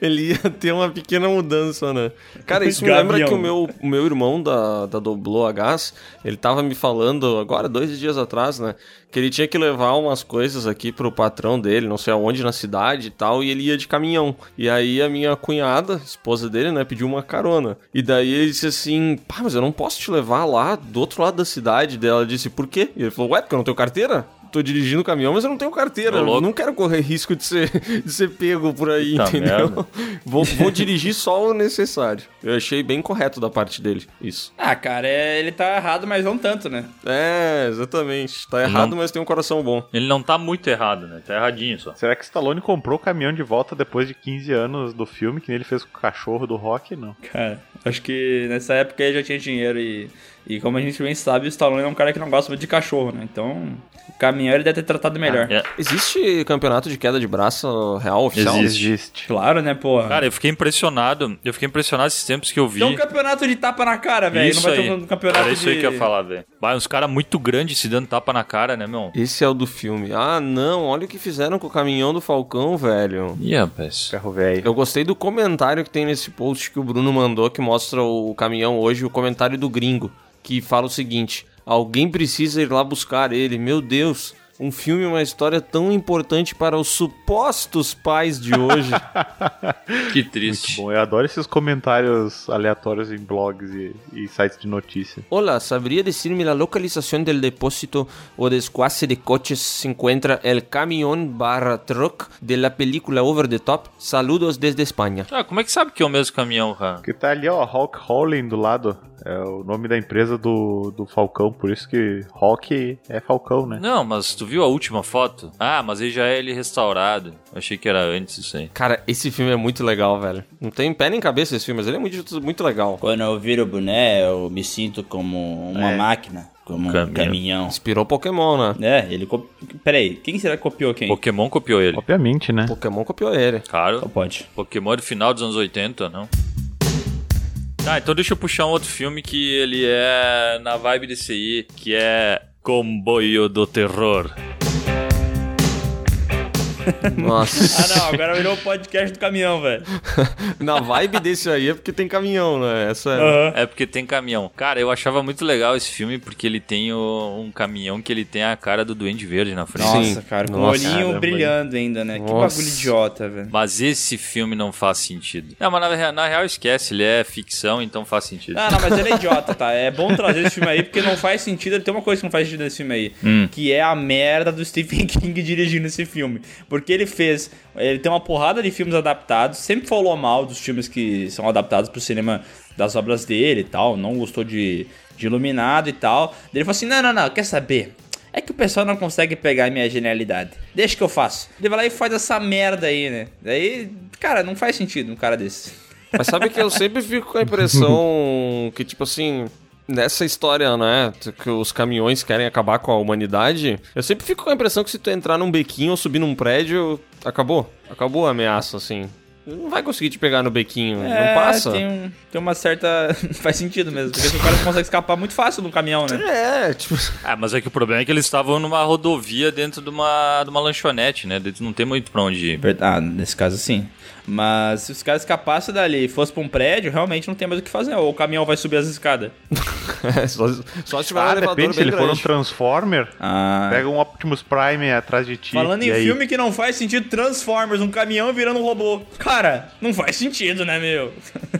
Ele ia ter uma pequena mudança, né? Cara, isso me lembra que o meu, o meu irmão da, da Doblô a Gás, ele tava me falando agora, dois dias atrás, né? Que ele tinha que levar umas coisas aqui pro patrão dele, não sei aonde, na cidade e tal, e ele ia de caminhão. E aí a minha cunhada, esposa dele, né, pediu uma carona. E daí ele disse assim, pá, mas eu não posso te levar lá do outro lado da cidade. Daí ela disse, por quê? E ele falou, ué, porque eu não tenho carteira? Tô dirigindo o caminhão, mas eu não tenho carteira. Eu não quero correr risco de ser, de ser pego por aí, Tá entendeu? Vou, vou dirigir só o necessário. Eu achei bem correto da parte dele, isso. ah, cara, é- ele tá errado, mas não tanto, né? É, exatamente. Tá Não. errado, mas tem um coração bom. Ele não tá muito errado, né? Tá erradinho só. Será que Stallone comprou o caminhão de volta depois de 15 anos do filme, que nem ele fez com o cachorro do Rock? Não. Cara, acho que nessa época ele já tinha dinheiro e, e como a gente bem sabe, o Stallone é um cara que não gosta muito de cachorro, né? Então, o caminhão ele deve ter tratado melhor. É. Existe campeonato de queda de braço real oficial? Existe. Claro, né, porra? Cara, eu fiquei impressionado. Eu fiquei impressionado esses tempos que eu vi. Tem um campeonato de tapa na cara, velho. Não Isso vai aí. ter um campeonato Era isso de... aí que eu ia falar, velho. Vai, uns caras muito grandes se dando tapa na cara, né, meu? Esse é o do filme. Ah, não, olha o que fizeram com o caminhão do Falcão, velho. Ih, rapaz. Ferro velho. Eu gostei do comentário que tem nesse post que o Bruno mandou, que mostra o caminhão hoje, o comentário do gringo, que fala o seguinte: Alguém precisa ir lá buscar ele. Meu Deus. Um filme uma história tão importante para os supostos pais de hoje. Que triste. Bom, eu adoro esses comentários aleatórios em blogs e, e sites de notícia. Hola, ¿sabría decirme la localización del depósito o desguace de coches se encuentra el camión barra truck de la película Over the Top? Saludos desde España. Ah, como é que sabe que é o mesmo caminhão, cara? Que tá ali, ó, Hawk Holling do lado. É o nome da empresa do, do Falcão, por isso que Hawk é Falcão, né? Não, mas tu viu a última foto? Ah, mas aí já é ele restaurado. Achei que era antes isso aí. Cara, esse filme é muito legal, velho. Não tem pé nem cabeça esse filme, mas ele é muito, muito legal. Quando eu viro boné, eu me sinto como uma É. máquina, como um Caminhão. caminhão. Inspirou Pokémon, né? É, ele. Copi... Peraí, quem será que copiou quem? Pokémon copiou ele. Obviamente, né? Pokémon copiou ele. Claro. Só pode. Pokémon é do final dos anos 80, não? Tá, então deixa eu puxar um outro filme que ele é na vibe desse aí, que é Comboio do Terror. Nossa. Ah, não, agora virou o podcast do caminhão, velho. Na vibe desse aí é porque tem caminhão, né? Essa é. Aham. É porque tem caminhão. Cara, eu achava muito legal esse filme porque ele tem o- um caminhão que ele tem a cara do Duende Verde na frente. Nossa, cara, com o olhinho caramba. brilhando ainda, né? Que Nossa. bagulho idiota, velho. Mas esse filme não faz sentido. Não, mas na, na real esquece, ele é ficção, então faz sentido. Ah, não, mas ele é idiota, tá? É bom trazer esse filme aí, porque não faz sentido. Tem uma coisa que não faz sentido nesse filme aí, Hum. que é a merda do Stephen King dirigindo esse filme. Porque ele fez. Ele tem uma porrada de filmes adaptados, sempre falou mal dos filmes que são adaptados pro cinema das obras dele e tal, não gostou de, de Iluminado e tal. Ele falou assim: não, não, não, quer saber? É que o pessoal não consegue pegar a minha genialidade. Deixa que eu faço. Ele vai lá e faz essa merda aí, né? Daí, cara, não faz sentido um cara desse. Mas sabe que eu sempre fico com a impressão que, tipo assim, nessa história, né, que os caminhões querem acabar com a humanidade, eu sempre fico com a impressão que se tu entrar num bequinho ou subir num prédio, acabou. Acabou a ameaça, assim. Não vai conseguir te pegar no bequinho, não passa. É, Tem, um- tem uma certa. Faz sentido mesmo. Porque o cara consegue escapar muito fácil do caminhão, né? É, tipo. Ah, mas é que o problema é que eles estavam numa rodovia dentro de uma, de uma lanchonete, né? Dentro não tem muito pra onde ir. Ah, nesse caso sim. Mas se os caras escapassem dali e fossem pra um prédio, realmente não tem mais o que fazer. Ou o caminhão vai subir as escadas. É, só, só se tiver um Ah, elevador depende, se bem ele for um grande. Transformer, Ah. pega um Optimus Prime atrás de ti. Falando e em aí? filme que não faz sentido, Transformers, um caminhão virando um robô. Cara, não faz sentido, né, meu?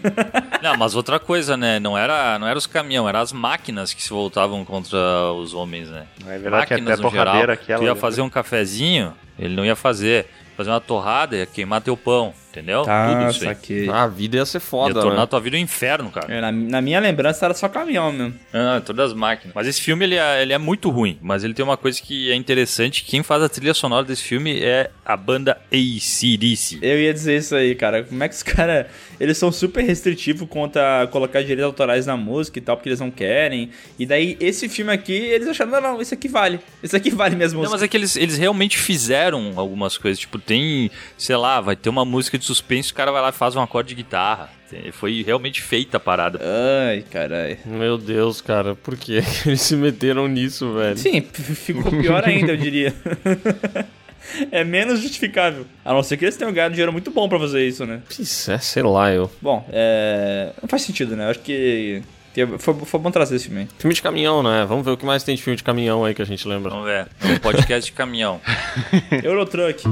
Não, mas outra coisa, né? Não era, não era os caminhões, eram as máquinas que se voltavam contra os homens, né? É verdade que até máquinas a no geral. aquela, tu ia né? fazer um cafezinho, ele não ia fazer. Fazer uma torrada ia queimar teu pão, entendeu? Tá, Tudo isso aí. saquei. Ah, a vida ia ser Ia foda, tornar né? tua vida um inferno, cara. É, Na, na minha lembrança era só caminhão mesmo. Ah, todas as máquinas. Mas esse filme, ele é, ele é muito ruim. Mas ele tem uma coisa que é interessante. Quem faz a trilha sonora desse filme é a banda AC/DC. Eu ia dizer isso aí, cara. Como é que os caras. Eles são super restritivos contra colocar direitos autorais na música e tal, porque eles não querem. E daí, esse filme aqui, eles acharam, não, não, isso aqui vale. Isso aqui vale mesmo. Não, mas é que eles, eles realmente fizeram algumas coisas. Tipo, tem, sei lá, vai ter uma música de suspense, o cara vai lá e faz um acorde de guitarra. Foi realmente feita a parada. Ai, caralho. Meu Deus, cara, por que eles se meteram nisso, velho? Sim, ficou pior ainda, eu diria. é menos justificável. A não ser que eles tenham ganhado dinheiro muito bom pra fazer isso, né? Isso é, sei lá, eu. Bom, é. Não faz sentido, né? Eu acho que. que foi, foi bom trazer esse filme aí. Filme de caminhão, né? Vamos ver o que mais tem de filme de caminhão aí que a gente lembra. Vamos ver. É um podcast de caminhão. Eurotruck.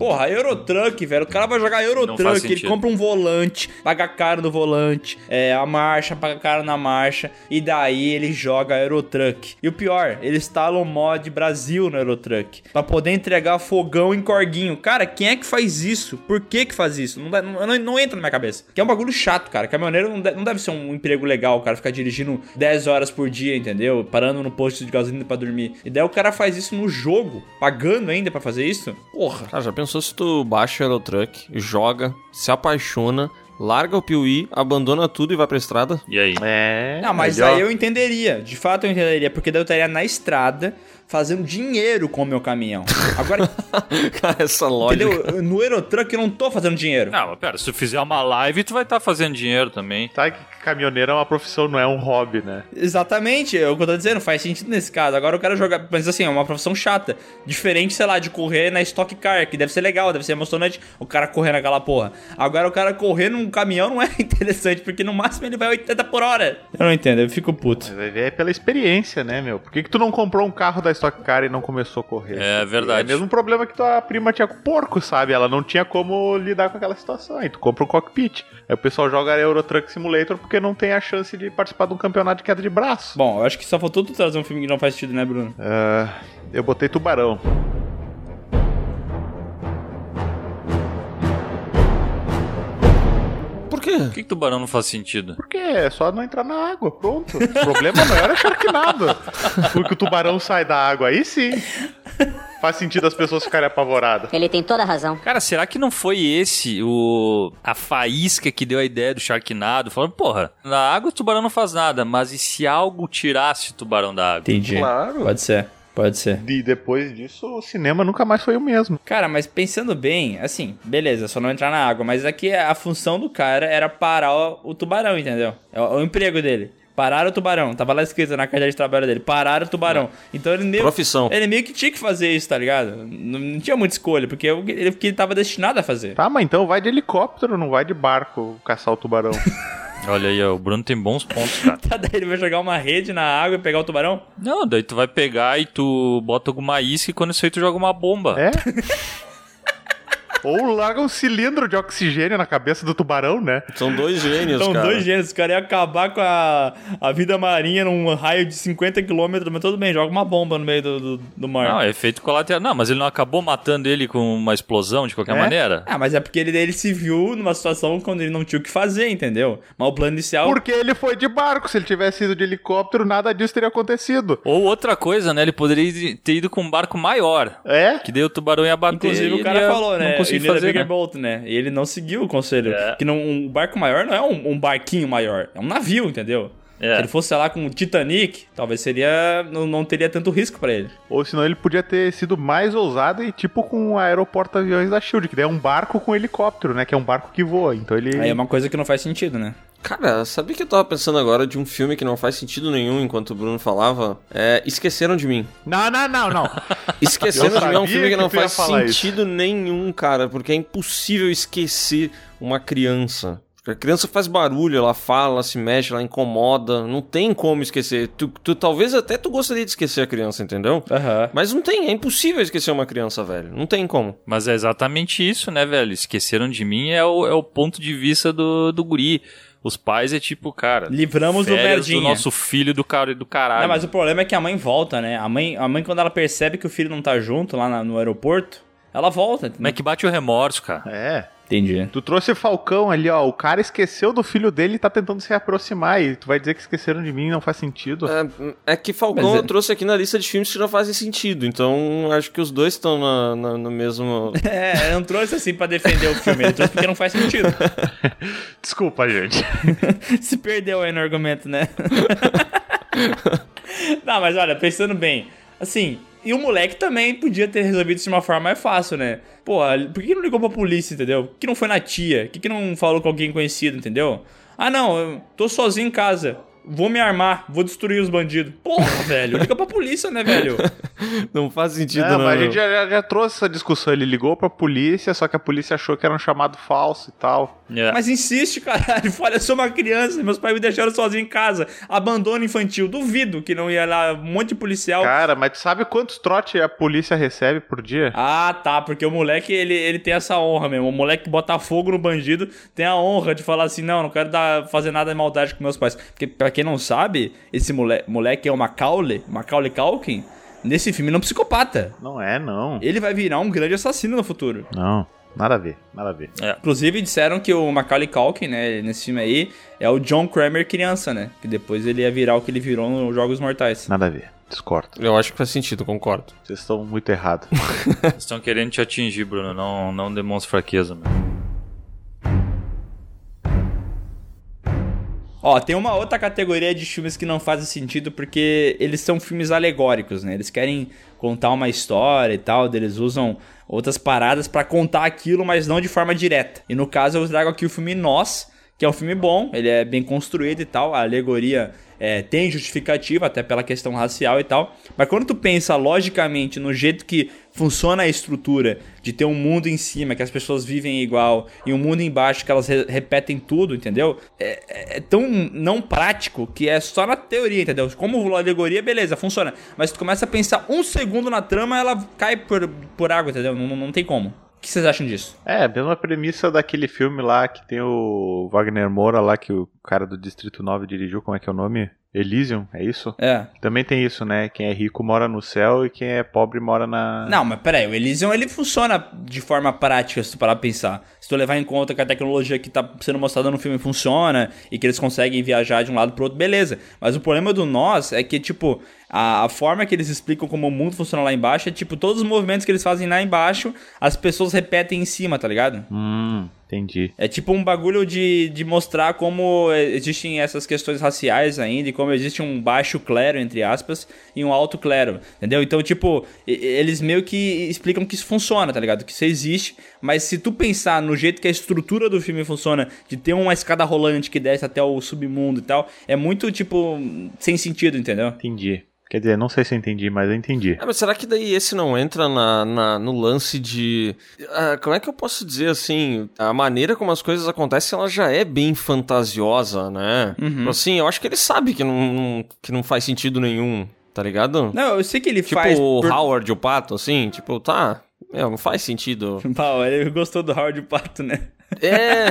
Porra, Eurotruck, velho. O cara vai jogar Eurotruck, ele compra um volante, paga caro no volante, é, a marcha, paga caro na marcha, e daí ele joga Eurotruck. E o pior, ele instala o mod Brasil no Eurotruck, pra poder entregar fogão em corguinho. Cara, quem é que faz isso? Por que que faz isso? Não, dá- não, não- não entra na minha cabeça. Que é um bagulho chato, cara. Caminhoneiro não deve, não deve ser um emprego legal, o cara ficar dirigindo 10 horas por dia, entendeu? Parando no posto de gasolina pra dormir. E daí o cara faz isso no jogo, pagando ainda pra fazer isso? Porra. Cara, já pensou se tu baixa o Eurotruck, joga, se apaixona, larga o Piuí, abandona tudo e vai pra estrada? E aí? É. Não, mas melhor. aí eu entenderia. De fato eu entenderia. Porque daí eu estaria na estrada, fazendo dinheiro com o meu caminhão. Agora, Cara, essa lógica. entendeu? No Aerotruck eu não tô fazendo dinheiro. Não, mas pera, se tu fizer uma live, tu vai estar fazendo dinheiro também. Sabe que caminhoneiro é uma profissão, não é um hobby, né? Exatamente, é o que eu tô dizendo, faz sentido nesse caso. Agora eu quero jogar, mas assim, é uma profissão chata. Diferente, sei lá, de correr na Stock Car, que deve ser legal, deve ser emocionante o cara correr naquela porra. Agora o cara correr num caminhão não é interessante, porque no máximo ele vai 80 por hora. Eu não entendo, eu fico puto. Mas vai ver é pela experiência, né, meu? Por que, que tu não comprou um carro da Stock Car e não começou a correr? É É verdade. o mesmo problema que tua prima tinha com o porco, sabe? Ela não tinha como lidar com aquela situação. Aí tu compra um cockpit. Aí o pessoal joga Euro Truck Simulator porque não tem a chance de participar de um campeonato de queda de braço. Bom, eu acho que só faltou tu trazer um filme que não faz sentido, né, Bruno? Ah, eu botei tubarão. Quê? Por que, que tubarão não faz sentido? Porque é só não entrar na água, pronto. O problema maior é Sharknado. Porque o tubarão sai da água, aí sim. Faz sentido as pessoas ficarem apavoradas. Ele tem toda a razão. Cara, será que não foi esse o a faísca que deu a ideia do Sharknado? Falando, porra, na água o tubarão não faz nada, mas e se algo tirasse o tubarão da água? Entendi. Claro. Pode ser, pode ser. E depois disso, o cinema nunca mais foi o mesmo. Cara, mas pensando bem, assim, beleza, só não entrar na água, mas aqui a função do cara era parar o, o tubarão, entendeu? É o, o emprego dele. Parar o tubarão. Tava lá escrito na carteira de trabalho dele. Parar o tubarão. Então ele meio. Profissão. Ele meio que tinha que fazer isso, tá ligado? Não, não tinha muita escolha, porque é o que ele, que ele tava destinado a fazer. Tá, mas então vai de helicóptero, não vai de barco caçar o tubarão. Olha aí, ó, o Bruno tem bons pontos, cara. Tá, daí ele vai jogar uma rede na água e pegar o tubarão? Não, daí tu vai pegar e tu bota alguma isca e quando isso aí tu joga uma bomba. É? Ou larga um cilindro de oxigênio na cabeça do tubarão, né? São dois gênios, São cara. dois gêneros. Os caras iam acabar com a, a vida marinha num raio de 50 km, mas tudo bem, joga uma bomba no meio do, do, do mar. Não, é efeito colateral. Não, mas ele não acabou matando ele com uma explosão de qualquer É? maneira? Ah, mas é porque ele, ele se viu numa situação quando ele não tinha o que fazer, entendeu? Mas o plano inicial. Porque ele foi de barco. Se ele tivesse ido de helicóptero, nada disso teria acontecido. Ou outra coisa, né? Ele poderia ter ido com um barco maior. É? Que daí o tubarão ia bater. Inclusive o cara ia- falou, né? Conseguiu Ele era fazer, bigger né? boat, né? E ele não seguiu o conselho. É. Que não, um barco maior não é um, um barquinho maior, é um navio, entendeu? É. Se ele fosse, sei lá, com o Titanic, talvez seria. Não, não teria tanto risco pra ele. Ou senão ele podia ter sido mais ousado e tipo com o aeroporto aviões da Shield, que daí é um barco com helicóptero, né? Que é um barco que voa. Então ele. Aí é uma coisa que não faz sentido, né? Cara, sabia que eu tava pensando agora de um filme que não faz sentido nenhum enquanto o Bruno falava? É Esqueceram de Mim. Não, não, não, não. Esqueceram de Mim é um filme que que não faz sentido nenhum, cara, porque é impossível esquecer uma criança. A criança faz barulho, ela fala, ela se mexe, ela incomoda, não tem como esquecer. Tu, tu- talvez até tu gostaria de esquecer a criança, entendeu? Aham. Mas não tem, é impossível esquecer uma criança, velho. Não tem como. Mas é exatamente isso, né, velho? Esqueceram de mim é o, é o ponto de vista do, do guri. Os pais é tipo, cara. Livramos do merdinha. do nosso filho do, cara, do caralho. Não, mas o problema é que a mãe volta, né? A mãe, a mãe quando ela percebe que o filho não tá junto lá na- no aeroporto, ela volta. Como é que bate o remorso, cara? É. Entendi. Tu trouxe Falcão ali, ó. O cara esqueceu do filho dele e tá tentando se aproximar. E tu vai dizer que esqueceram de mim não faz sentido. É, é que Falcão Mas é- eu trouxe aqui na lista de filmes que não fazem sentido. Então acho que os dois estão na- na- no mesmo. É, eu não trouxe assim pra defender o filme, ele trouxe porque não faz sentido. Desculpa, gente. Se perdeu aí no argumento, né? não, mas olha, pensando bem, assim, e o moleque também podia ter resolvido isso de uma forma mais fácil, né? Pô, por que não ligou pra polícia, entendeu? Por que não foi na tia? Por que, não falou com alguém conhecido, entendeu? Ah, não, eu tô sozinho em casa. Vou me armar, vou destruir os bandidos. Porra, velho, liga pra polícia, né, velho? não faz sentido, Não, não. mas a gente já, já- já trouxe essa discussão. Ele ligou pra polícia, só que a polícia achou que era um chamado falso e tal. É. Mas insiste, caralho. Olha, eu sou uma criança, meus pais me deixaram sozinho em casa. Abandono infantil. Duvido que não ia lá um monte de policial. Cara, mas tu sabe quantos trote a polícia recebe por dia? Ah, tá, porque o moleque, ele, ele tem essa honra mesmo. O moleque que bota fogo no bandido tem a honra de falar assim, não, não quero dar, fazer nada de maldade com meus pais. Porque, pra quem não sabe, esse moleque, moleque é o Macaulay, Macaulay Culkin, nesse filme ele é um psicopata. Não é, não. Ele vai virar um grande assassino no futuro. Não, nada a ver, nada a ver. Inclusive disseram que o Macaulay Culkin, né, nesse filme aí, é o John Kramer criança, né? Que depois ele ia virar o que ele virou nos Jogos Mortais. Nada a ver. Discordo. Eu acho que faz sentido, concordo. Vocês estão muito errados. Eles estão querendo te atingir, Bruno. Não, não demonstre fraqueza, meu. Ó, tem uma outra categoria de filmes que não fazem sentido porque eles são filmes alegóricos, né? Eles querem contar uma história e tal, eles usam outras paradas pra contar aquilo, mas não de forma direta. E no caso eu trago aqui o filme Nós, que é um filme bom, ele é bem construído e tal, a alegoria é, tem justificativa, até pela questão racial e tal. Mas quando tu pensa logicamente no jeito que funciona a estrutura de ter um mundo em cima que as pessoas vivem igual e um mundo embaixo que elas re repetem tudo, entendeu? É, é- é tão não prático que é só na teoria, entendeu? Como alegoria, beleza, funciona. Mas tu começa a pensar um segundo na trama, ela cai por, por água, entendeu? Não, não, não tem como. O que vocês acham disso? É, a mesma premissa daquele filme lá que tem o Wagner Moura lá, que o cara do Distrito 9 dirigiu, como é que é o nome? Elysium, é isso? É. Também tem isso, né? Quem é rico mora no céu e quem é pobre mora na. Não, mas peraí, o Elysium ele funciona de forma prática, se tu parar pra pensar. Se tu levar em conta que a tecnologia que tá sendo mostrada no filme funciona e que eles conseguem viajar de um lado pro outro, beleza. Mas o problema do nós é que, tipo, a, a forma que eles explicam como o mundo funciona lá embaixo é, tipo, todos os movimentos que eles fazem lá embaixo, as pessoas repetem em cima, tá ligado? Hum, entendi. É tipo um bagulho de, de mostrar como eh, existem essas questões raciais ainda e como existe um baixo clero, entre aspas, e um alto clero, entendeu? Então, tipo, eles meio que explicam que isso funciona, tá ligado? Que isso existe, mas se tu pensar no jeito que a estrutura do filme funciona, de ter uma escada rolante que desce até o submundo e tal, é muito, tipo, sem sentido, entendeu? Entendi. Quer dizer, não sei se eu entendi, mas eu entendi. Ah, mas será que daí esse não entra na, na- no lance de. ah, como é que eu posso dizer assim? A maneira como as coisas acontecem, ela já é bem fantasiosa, né? Uhum. Assim, eu acho que ele sabe que não, que não faz sentido nenhum, tá ligado? Não, eu sei que ele tipo faz. o por- Howard, o pato, assim, tipo, tá. Meu, não faz sentido. Pau, ele gostou do Howard Pato, né? É.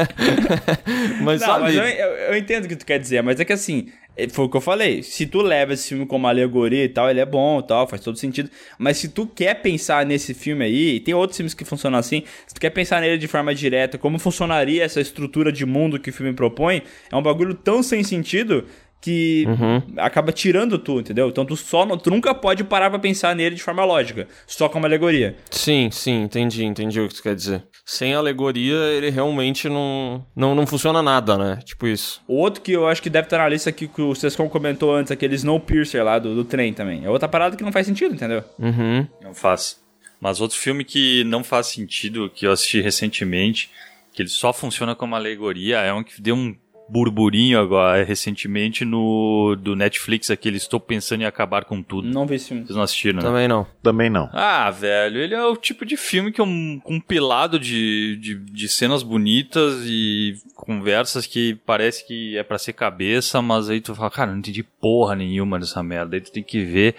mas não, sabe. mas eu, eu, eu entendo o que tu quer dizer, mas é que assim, foi o que eu falei. Se tu leva esse filme como alegoria e tal, ele é bom e tal, faz todo sentido. Mas se tu quer pensar nesse filme aí, e tem outros filmes que funcionam assim, se tu quer pensar nele de forma direta, como funcionaria essa estrutura de mundo que o filme propõe, é um bagulho tão sem sentido que Uhum. acaba tirando tu, entendeu? Então tu só tu nunca pode parar pra pensar nele de forma lógica, só como alegoria. Sim, sim, entendi, entendi o que tu quer dizer. Sem alegoria, ele realmente não, não, não funciona nada, né? Tipo isso. O outro que eu acho que deve estar na lista aqui que o Sescon comentou antes, aquele Snowpiercer lá do, do trem também. É outra parada que não faz sentido, entendeu? Uhum. Não faz. Mas outro filme que não faz sentido, que eu assisti recentemente, que ele só funciona como alegoria, é um que deu um burburinho agora, recentemente, no do Netflix, aquele Estou Pensando em Acabar com Tudo. Não vi esse filme. Vocês não assistiram, né? Também não. Também não. Ah, velho, ele é o tipo de filme que é um compilado de, de, de cenas bonitas e conversas que parece que é pra ser cabeça, mas aí tu fala, cara, não entendi porra nenhuma dessa merda. Aí tu tem que ver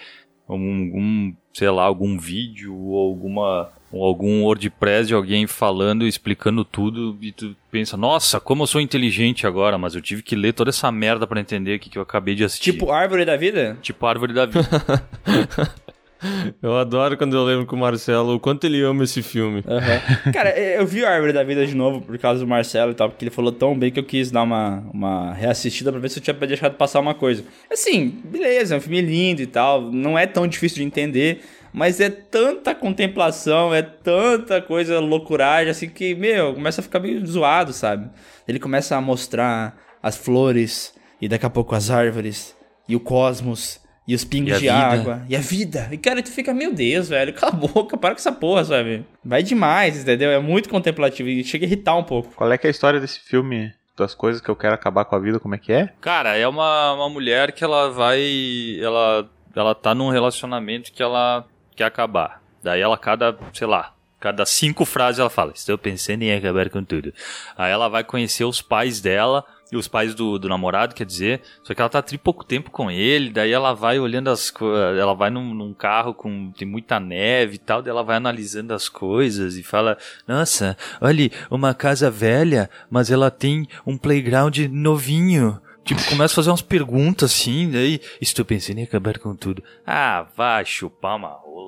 um, um, sei lá, algum vídeo ou alguma algum WordPress de alguém falando, explicando tudo e tu pensa, nossa, como eu sou inteligente agora, mas eu tive que ler toda essa merda pra entender o que, que eu acabei de assistir. Tipo Árvore da Vida? Tipo Árvore da Vida. Eu adoro quando eu lembro com o Marcelo o quanto ele ama esse filme. Cara, eu vi a Árvore da Vida de novo por causa do Marcelo e tal, porque ele falou tão bem que eu quis dar uma, uma reassistida pra ver se eu tinha deixado passar uma coisa. Assim, beleza, é um filme lindo e tal, não é tão difícil de entender, mas é tanta contemplação, é tanta coisa loucuragem, assim, que, meu, começa a ficar meio zoado, sabe? Ele começa a mostrar as flores, e daqui a pouco as árvores, e o cosmos, e os pingos E de vida. água, e a vida. E cara, tu fica, meu Deus, velho, cala a boca, para com essa porra, sabe? Vai demais, entendeu? É muito contemplativo e chega a irritar um pouco. Qual é que é a história desse filme? Das coisas que eu quero acabar com a vida, como é que é? Cara, é uma, uma mulher que ela vai. Ela, ela tá num relacionamento que ela quer acabar. Daí ela, cada, sei lá, cada cinco frases ela fala: Estou pensando em acabar com tudo. Aí ela vai conhecer os pais dela. E os pais do, do namorado, quer dizer, só que ela tá tri pouco tempo com ele, daí ela vai olhando as coisas, ela vai num, num carro com tem muita neve e tal, daí ela vai analisando as coisas e fala, nossa, olha, uma casa velha, mas ela tem um playground novinho. Tipo, começa a fazer umas perguntas assim, daí estou pensando em acabar com tudo. Ah, vai chupar uma rola.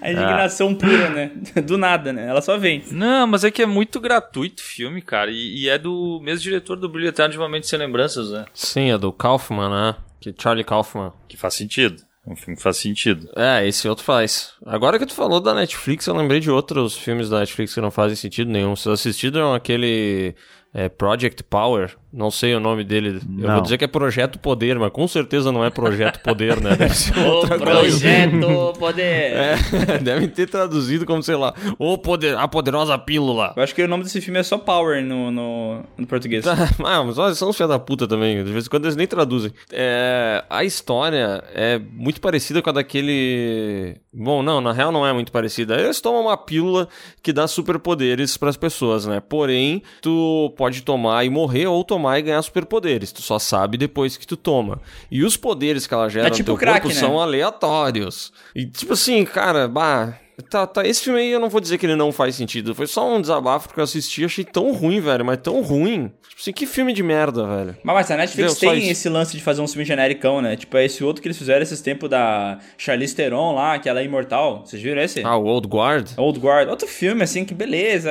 A indignação pura, né? Do nada, né? Ela só vem. Não, mas é que é muito gratuito o filme, cara. E, e é do mesmo diretor do Brilho Eterno de Momentos Sem Lembranças, né? Sim, é do Kaufman, né? Que Charlie Kaufman. Que faz sentido. Um filme que faz sentido. É, esse outro faz. Agora que tu falou da Netflix, eu lembrei de outros filmes da Netflix que não fazem sentido nenhum. Vocês assistiram aquele é, Project Power? Não sei o nome dele. Eu Não. vou dizer que é Projeto Poder, mas com certeza não é Projeto Poder, né? Deve ser O coisa. projeto poder. É, devem ter traduzido como, sei lá, o poder, a poderosa pílula. Eu acho que o nome desse filme é só Power no, no, no português. Tá, ah, mas olha, são filha da puta também. De vez em quando eles nem traduzem. É, a história é muito parecida com a daquele. Bom, não, na real não é muito parecida. Eles tomam uma pílula que dá superpoderes pras pessoas, né? Porém, tu pode tomar e morrer ou tomar e ganhar superpoderes. Tu só sabe depois que tu toma. E os poderes que ela gera É tipo no teu crack, corpo né? são aleatórios. E tipo assim, cara, bah. Tá, tá, esse filme aí eu não vou dizer que ele não faz sentido. Foi só um desabafo porque eu assisti e achei tão ruim, velho. Mas tão ruim. Tipo assim, que filme de merda, velho. Mas, mas a Netflix? Só tem esse lance de fazer um filme genericão, né? Tipo, é esse outro que eles fizeram esses tempos da Charlize Theron lá, que ela é imortal. Vocês viram esse? Ah, o Old Guard? Old Guard. Outro filme, assim, que beleza.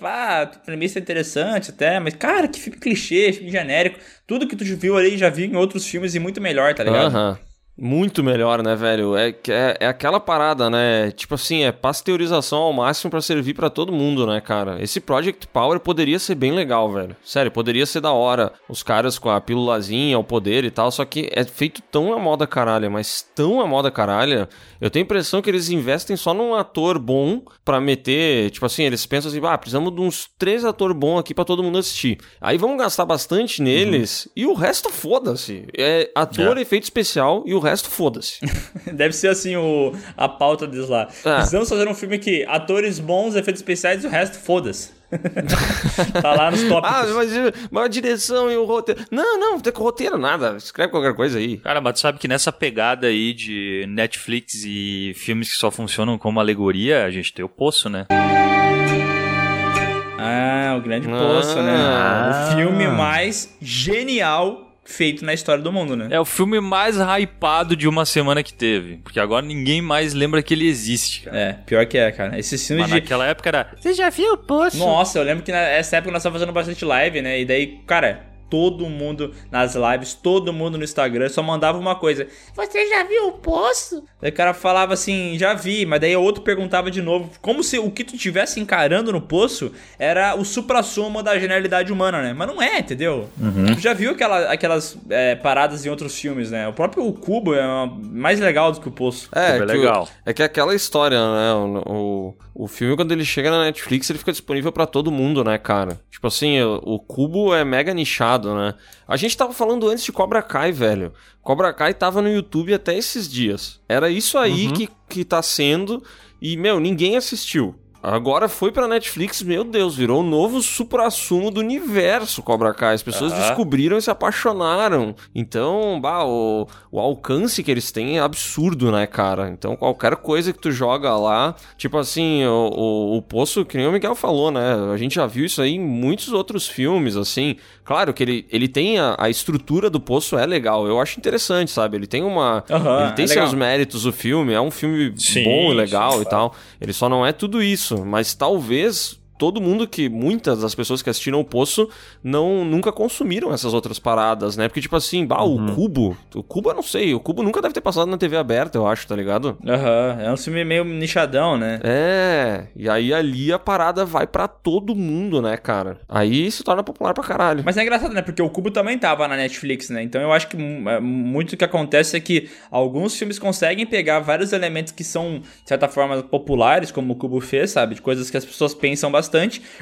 Ah, premissa é interessante até, mas, cara, que filme clichê, filme genérico. Tudo que tu viu ali já viu em outros filmes e muito melhor, tá ligado? Aham. Muito melhor, né, velho? É, é, é aquela parada, né? Tipo assim, é pasteurização ao máximo pra servir pra todo mundo, né, cara? Esse Project Power poderia ser bem legal, velho. Sério, poderia ser da hora. Os caras com a pílulazinha, o poder e tal. Só que é feito tão a moda caralho, mas tão a moda caralho. Eu tenho a impressão que eles investem só num ator bom pra meter. Tipo assim, eles pensam assim, ah, precisamos de uns três atores bons aqui pra todo mundo assistir. Aí vamos gastar bastante neles e o resto foda-se. É ator, efeito especial e o resto foda-se. Deve ser assim o, a pauta deles lá. Ah. Precisamos fazer um filme que atores bons, efeitos especiais e o resto, foda-se. tá lá nos tópicos. Ah, mas, mas a direção e o roteiro. Não, não, tem com roteiro nada. Escreve qualquer coisa aí. Cara, mas tu sabe que nessa pegada aí de Netflix e filmes que só funcionam como alegoria, a gente tem o Poço, né? Ah, o Grande Ah. Poço, né? O filme mais genial feito na história do mundo, né? É o filme mais hypado de uma semana que teve. Porque agora ninguém mais lembra que ele existe, cara. É, pior que é, cara. Esse filme Mas de. naquela época era. Você já viu o Poço? Nossa, eu lembro que nessa época nós tava fazendo bastante live, né? E daí, cara, todo mundo nas lives, todo mundo no Instagram só mandava uma coisa: Você já viu o poço? Daí o cara falava assim: Já vi, mas daí o outro perguntava de novo, como se o que tu estivesse encarando no poço era o supra-sumo da genialidade humana, né? Mas não é, entendeu? Tu já viu aquela- aquelas é, paradas em outros filmes, né? O próprio Cubo é mais legal do que o poço. É, que o- legal. é que é aquela história, né? O, o, o filme, quando ele chega na Netflix, ele fica disponível pra todo mundo, né, cara? Tipo assim, o, o Cubo é mega nichado, né? A gente tava falando antes de Cobra Kai, velho. Cobra Kai tava no YouTube até esses dias. Era isso aí que, que tá sendo. E, meu, ninguém assistiu. Agora foi pra Netflix, meu Deus, virou o novo supra-sumo do universo Cobra Kai. As pessoas Aham. descobriram e se apaixonaram. Então, bah, o, o alcance que eles têm é absurdo, né, cara? Então, qualquer coisa que tu joga lá, tipo assim, o, o, o Poço, que nem o Miguel falou, né? A gente já viu isso aí em muitos outros filmes, assim. Claro que ele, ele tem a, a estrutura do Poço é legal. Eu acho interessante, sabe? Ele tem uma. Aham, ele tem é seus méritos, o filme. É um filme Sim, bom e legal sim, e tal. Ele só não é tudo isso. Mas talvez todo mundo que muitas das pessoas que assistiram o Poço não nunca consumiram essas outras paradas, né? Porque tipo assim, bah, Uhum. o Cubo, o Cubo eu não sei, o Cubo nunca deve ter passado na TV aberta, eu acho, tá ligado? Aham, é um filme meio nichadão, né? É, e aí ali a parada vai pra todo mundo, né, cara? Aí se torna popular pra caralho. Mas é engraçado, né? Porque o Cubo também tava na Netflix, né? Então eu acho que hum, é, muito o que acontece é que alguns filmes conseguem pegar vários elementos que são, de certa forma, populares, como o Cubo fez, sabe? De coisas que as pessoas pensam bastante,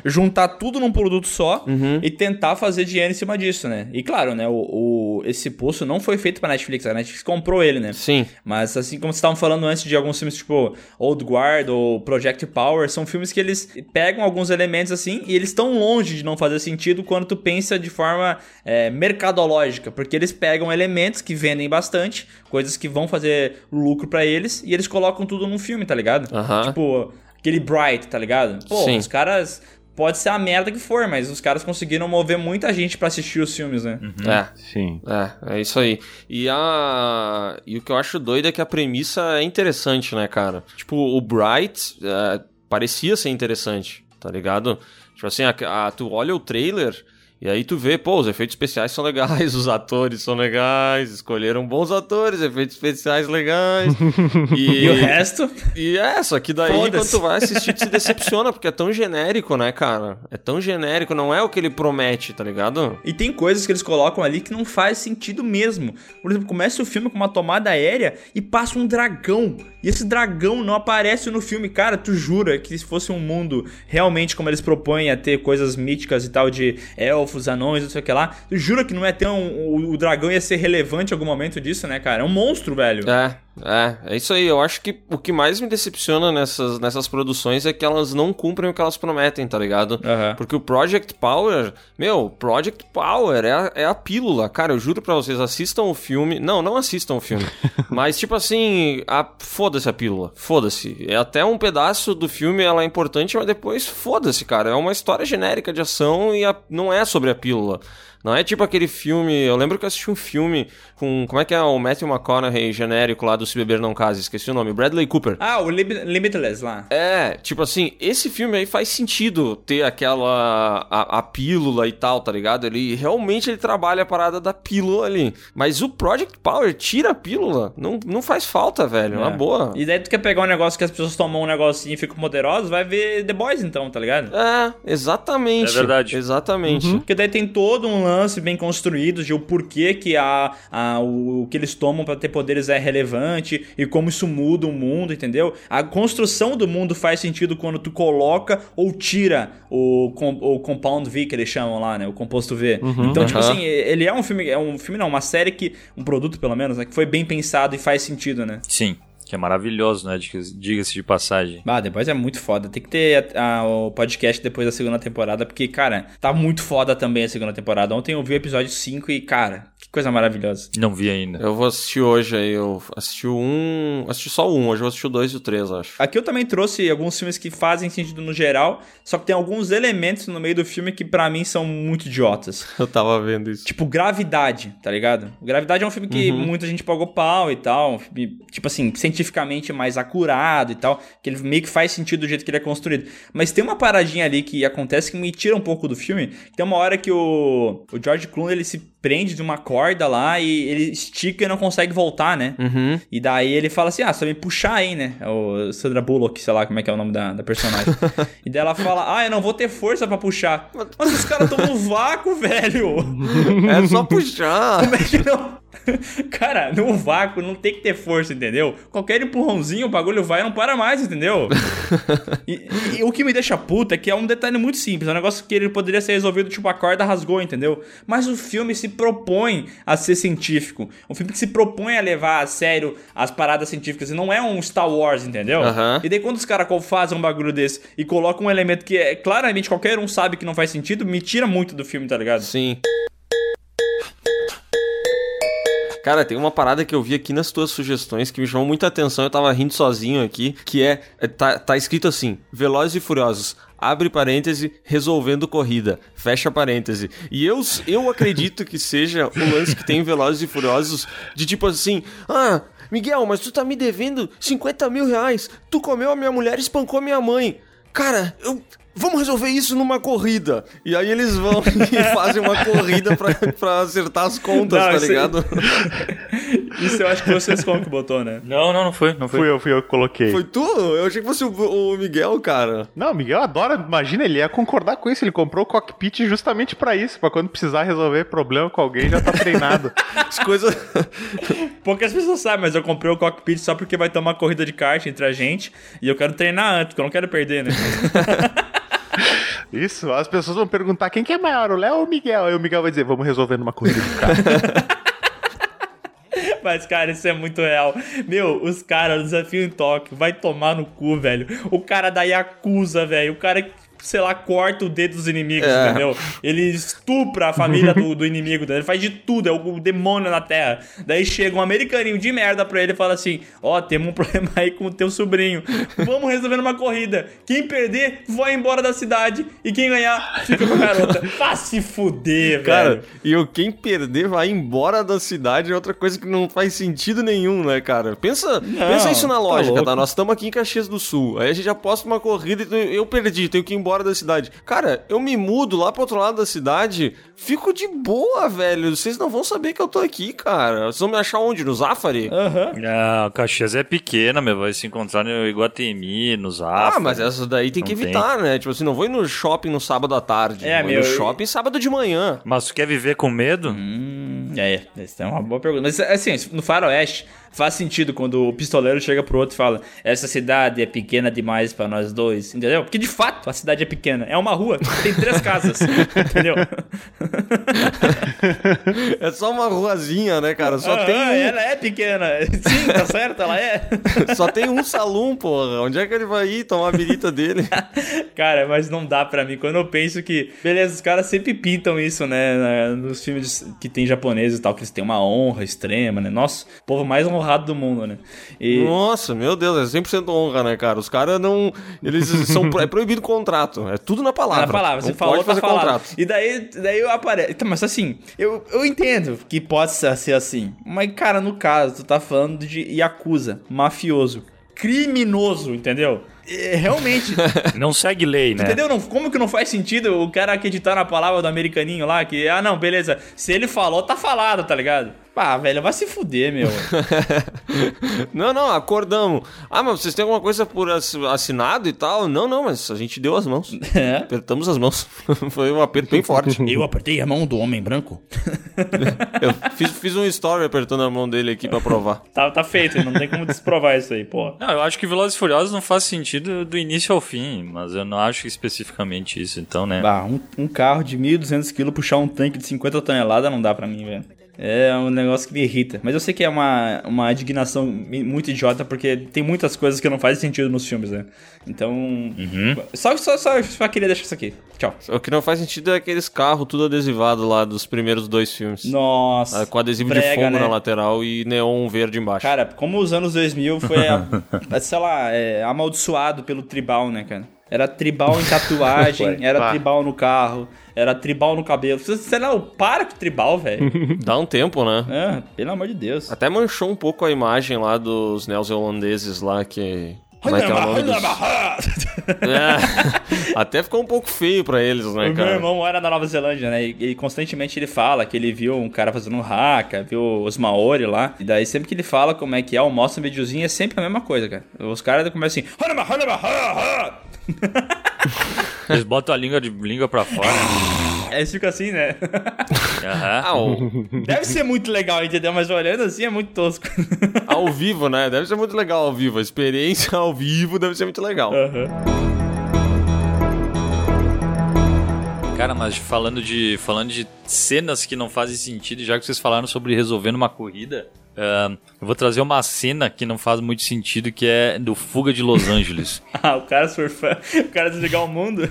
juntar tudo num produto só Uhum. e tentar fazer dinheiro em cima disso, né? E claro, né? O, o- esse poço não foi feito pra Netflix, a Netflix comprou ele, né? Sim. Mas assim como vocês estavam falando antes de alguns filmes tipo Old Guard ou Project Power, são filmes que eles pegam alguns elementos assim e eles estão longe de não fazer sentido quando tu pensa de forma é, mercadológica, porque eles pegam elementos que vendem bastante, coisas que vão fazer lucro pra eles e eles colocam tudo num filme, tá ligado? Aham. Tipo, aquele Bright, tá ligado? Pô, Sim. os caras pode ser a merda que for, mas os caras conseguiram mover muita gente pra assistir os filmes, né? É. Sim. É, é isso aí. E a. E o que eu acho doido é que a premissa é interessante, né, cara? Tipo, o Bright é, parecia ser interessante, tá ligado? Tipo assim, a, a- tu olha o trailer E aí tu vê, pô, os efeitos especiais são legais, os atores são legais, escolheram bons atores, efeitos especiais legais. E o resto? E é, só que daí quando tu vai assistir tu se decepciona, porque é tão genérico, né, cara? É tão genérico, não é o que ele promete, tá ligado? E tem coisas que eles colocam ali que não faz sentido mesmo. Por exemplo, começa o filme com uma tomada aérea e passa um dragão. E esse dragão não aparece no filme. Cara, tu jura que se fosse um mundo realmente como eles propõem a ter coisas míticas e tal de elfos, anões, não sei o que lá, jura que não é um, o, o dragão ia ser relevante em algum momento disso, né, cara? É um monstro, velho. É, é, é isso aí. Eu acho que o que mais me decepciona nessas, nessas produções é que elas não cumprem o que elas prometem, tá ligado? Aham. Porque o Project Power, meu, Project Power é a, é a pílula. Cara, eu juro pra vocês, assistam o filme. Não, não assistam o filme. Mas, tipo assim, a- foda-se a pílula. Foda-se. É até um pedaço do filme, ela é importante, mas depois foda-se, cara. É uma história genérica de ação e a- não é sobre a pílula. Não é tipo aquele filme. Eu lembro que eu assisti um filme com. Como é que é o Matthew McConaughey genérico lá do Se Beber Não Case? Esqueci o nome. Bradley Cooper. Ah, o Lim- Limitless lá. É, tipo assim, esse filme aí faz sentido ter aquela. A, a pílula e tal, tá ligado? Ele realmente ele trabalha a parada da pílula ali. Mas o Project Power tira a pílula. Não, não faz falta, velho. É uma É. boa. E daí tu quer pegar um negócio que as pessoas tomam um negocinho e ficam poderosas, vai ver The Boys então, tá ligado? É, exatamente. É verdade. Exatamente. Porque daí tem todo um lance bem construído de o porquê que a, a, o, o que eles tomam pra ter poderes é relevante e como isso muda o mundo, entendeu? A construção do mundo faz sentido quando tu coloca ou tira o, o Compound V que eles chamam lá, né? O composto V. então, tipo Aham. assim, ele é um filme, é um filme não, uma série que, um produto pelo menos, né? Que foi bem pensado e faz sentido, né? Sim, que é maravilhoso, né? diga- Diga-se de passagem. Ah, depois é muito foda. Tem que ter a- a- o podcast depois da segunda temporada, porque, cara, tá muito foda também a segunda temporada. Ontem eu vi o episódio 5 e, cara, coisa maravilhosa. Não vi ainda. Eu vou assistir hoje aí. Eu assisti um. Assisti só um, hoje eu vou assistir o dois e o três, acho. Aqui eu também trouxe alguns filmes que fazem sentido no geral, só que tem alguns elementos no meio do filme que pra mim são muito idiotas. Eu tava vendo isso. Tipo, Gravidade, tá ligado? Gravidade é um filme que muita gente pagou pau e tal. um filme, tipo assim, cientificamente mais acurado e tal. Que ele meio que faz sentido do jeito que ele é construído. Mas tem uma paradinha ali que acontece que me tira um pouco do filme. Tem uma hora que o, o George Clooney ele se prende de uma corda lá e ele estica e não consegue voltar, né? Uhum. E daí ele fala assim: Ah, só me puxar aí, né? É O Sandra Bullock, sei lá como é que é o nome da, da personagem. e daí ela fala: Ah, eu não vou ter força pra puxar. Mas os caras estão no vácuo, velho! É só puxar. Como é que não? Cara, no vácuo não tem que ter força, entendeu? Qualquer empurrãozinho, o bagulho vai e não para mais, entendeu? e, e o que me deixa puta é que é um detalhe muito simples. É um negócio que ele poderia ser resolvido, tipo, a corda rasgou, entendeu? Mas o filme se propõe a ser científico. Um filme que se propõe a levar a sério as paradas científicas. E não é um Star Wars, entendeu? Aham. E daí quando os caras fazem um bagulho desse e colocam um elemento que é claramente qualquer um sabe que não faz sentido, me tira muito do filme, tá ligado? Sim. Cara, tem uma parada que eu vi aqui nas tuas sugestões que me chamou muita atenção, eu tava rindo sozinho aqui, que é, é- tá, tá escrito assim, Velozes e Furiosos, abre parêntese, resolvendo corrida, fecha parêntese. E eu, eu acredito que seja o lance que tem em Velozes e Furiosos, de tipo assim, ah, Miguel, mas tu tá me devendo 50 mil reais, tu comeu a minha mulher e espancou a minha mãe. Cara, eu... Vamos resolver isso numa corrida. E aí eles vão e fazem uma corrida pra, pra acertar as contas, Não, tá isso ligado? Isso eu acho que vocês como que botou, né? Não, não, não foi, não foi. Fui eu, fui eu que coloquei. Foi tu? Eu achei que fosse o, o Miguel, cara. Não, o Miguel adora, imagina, ele ia concordar com isso. Ele comprou o cockpit justamente pra isso, pra quando precisar resolver problema com alguém, já tá treinado. As coisas. Poucas pessoas sabem, mas eu comprei o cockpit só porque vai ter uma corrida de kart entre a gente e eu quero treinar antes, porque eu não quero perder, né? Isso, as pessoas vão perguntar quem que é maior, o Léo ou o Miguel? Aí o Miguel vai dizer, vamos resolver numa corrida de carro. Mas, cara, isso é muito real. Meu, os caras, desafio em Tóquio, vai tomar no cu, velho. O cara da Yakuza, velho. O cara que, sei lá, corta o dedo dos inimigos, É. entendeu? Ele estupra a família do, do inimigo, ele faz de tudo, é o demônio na terra. Daí chega um americaninho de merda pra ele e fala assim: Ó, temos um problema aí com o teu sobrinho. Vamos resolver numa corrida. Quem perder, vai embora da cidade. E quem ganhar, fica com a garota. Vá se fuder, Cara, velho. e o quem perder vai embora da cidade é outra coisa que não faz sentido nenhum, né, cara? Pensa, pensa isso na tá lógica, louco. tá? Nós estamos aqui em Caxias do Sul. Aí a gente aposta uma corrida e eu perdi, tenho que ir embora embora da cidade. Cara, eu me mudo lá pro outro lado da cidade, fico de boa, velho. Vocês não vão saber que eu tô aqui, cara. Vocês vão me achar onde? No Zafari? Aham. Não, Caxias é pequena, meu. Vai se encontrar no Iguatemi, no Zafra. Ah, mas essa daí tem que Não tem. evitar, né? Tipo assim, não vou ir no shopping no sábado à tarde. É, vou ir meu, no shopping sábado de manhã. Mas tu quer viver com medo? Hum, é, essa é uma boa pergunta. Mas assim, no Faroeste faz sentido quando o pistoleiro chega pro outro e fala: Essa cidade é pequena demais pra nós dois, entendeu? Porque de fato a cidade é pequena. É uma rua, tem três casas, entendeu? É só uma ruazinha, né, cara? Só Aham, tem um, Ela é pequena. Sim, tá certo, ela é. só tem um salão, porra. Onde é que ele vai ir tomar a birita dele? Cara, mas não dá pra mim. Quando eu penso que, beleza, os caras sempre pintam isso, né? Nos filmes que tem japoneses e tal, que eles têm uma honra extrema, né? Nossa, o povo mais honrado do mundo, né? E. Nossa, meu Deus, é 100% honra, né, cara? Os caras não. Eles são. É proibido o contrato. É tudo na palavra. Na palavra, você não falou, pode tá fazer falado. contrato. E daí, daí eu apareço. Então, mas assim, eu, eu entendo que pode ser ser assim. Mas, cara, no caso, tu tá falando de Yakuza, mafioso, criminoso, entendeu? É, realmente. Não segue lei, né? Entendeu? Não, como que não faz sentido o cara acreditar na palavra do americaninho lá? Que, ah, não, beleza. Se ele falou, tá falado, tá ligado? Pá, velho, vai se fuder, meu. Não, não, acordamos. Ah, mas vocês têm alguma coisa por ass- assinado e tal? Não, não, mas a gente deu as mãos. É. Apertamos as mãos. Foi um aperto bem forte. Eu apertei a mão do homem branco. Eu fiz, fiz um story apertando a mão dele aqui pra provar. Tá, tá feito, não tem como desprovar isso aí, pô. Não, eu acho que Velozes e Furiosos não faz sentido do início ao fim, mas eu não acho especificamente isso, então, né? Bah, um, um carro de 1.200 kg puxar um tanque de 50 toneladas não dá pra mim, velho. É um negócio que me irrita. Mas eu sei que é uma, uma indignação muito idiota, porque tem muitas coisas que não fazem sentido nos filmes, né? Então. Só, só, só, só queria deixar isso aqui. Tchau. O que não faz sentido é aqueles carros tudo adesivado lá dos primeiros dois filmes. Nossa. Ah, Com adesivo de fogo né? na lateral e neon verde embaixo. Cara, como os anos 2000 foi, a- a- sei lá, é, amaldiçoado pelo tribal, né, cara? Era tribal em tatuagem, era tribal no carro, era tribal no cabelo. Sei lá, para com tribal, velho. Dá um tempo, né? É, pelo amor de Deus. Até manchou um pouco a imagem lá dos neozelandeses lá que. Como é que é o nome dos... É. Até ficou um pouco feio pra eles, né, O meu cara? irmão mora na Nova Zelândia, né? E, e constantemente ele fala que ele viu um cara fazendo um haka, viu os Maori lá. E daí sempre que ele fala como é que é, ou mostra um videozinho, é sempre a mesma coisa, cara. Os caras começam assim. "Hanama, hanama, ha, ha." Eles botam a língua, de, língua pra fora. Aí eles ficam assim, né? Aham. Ah, o- Deve ser muito legal, entendeu? Mas olhando assim é muito tosco. ao vivo, né? Deve ser muito legal ao vivo. A experiência ao vivo deve ser muito legal. Cara, mas falando de, falando de cenas que não fazem sentido, já que vocês falaram sobre resolvendo uma corrida, ahn, eu vou trazer uma cena que não faz muito sentido, que é do Fuga de Los Angeles. ah, o cara surfando, o cara desligar o mundo.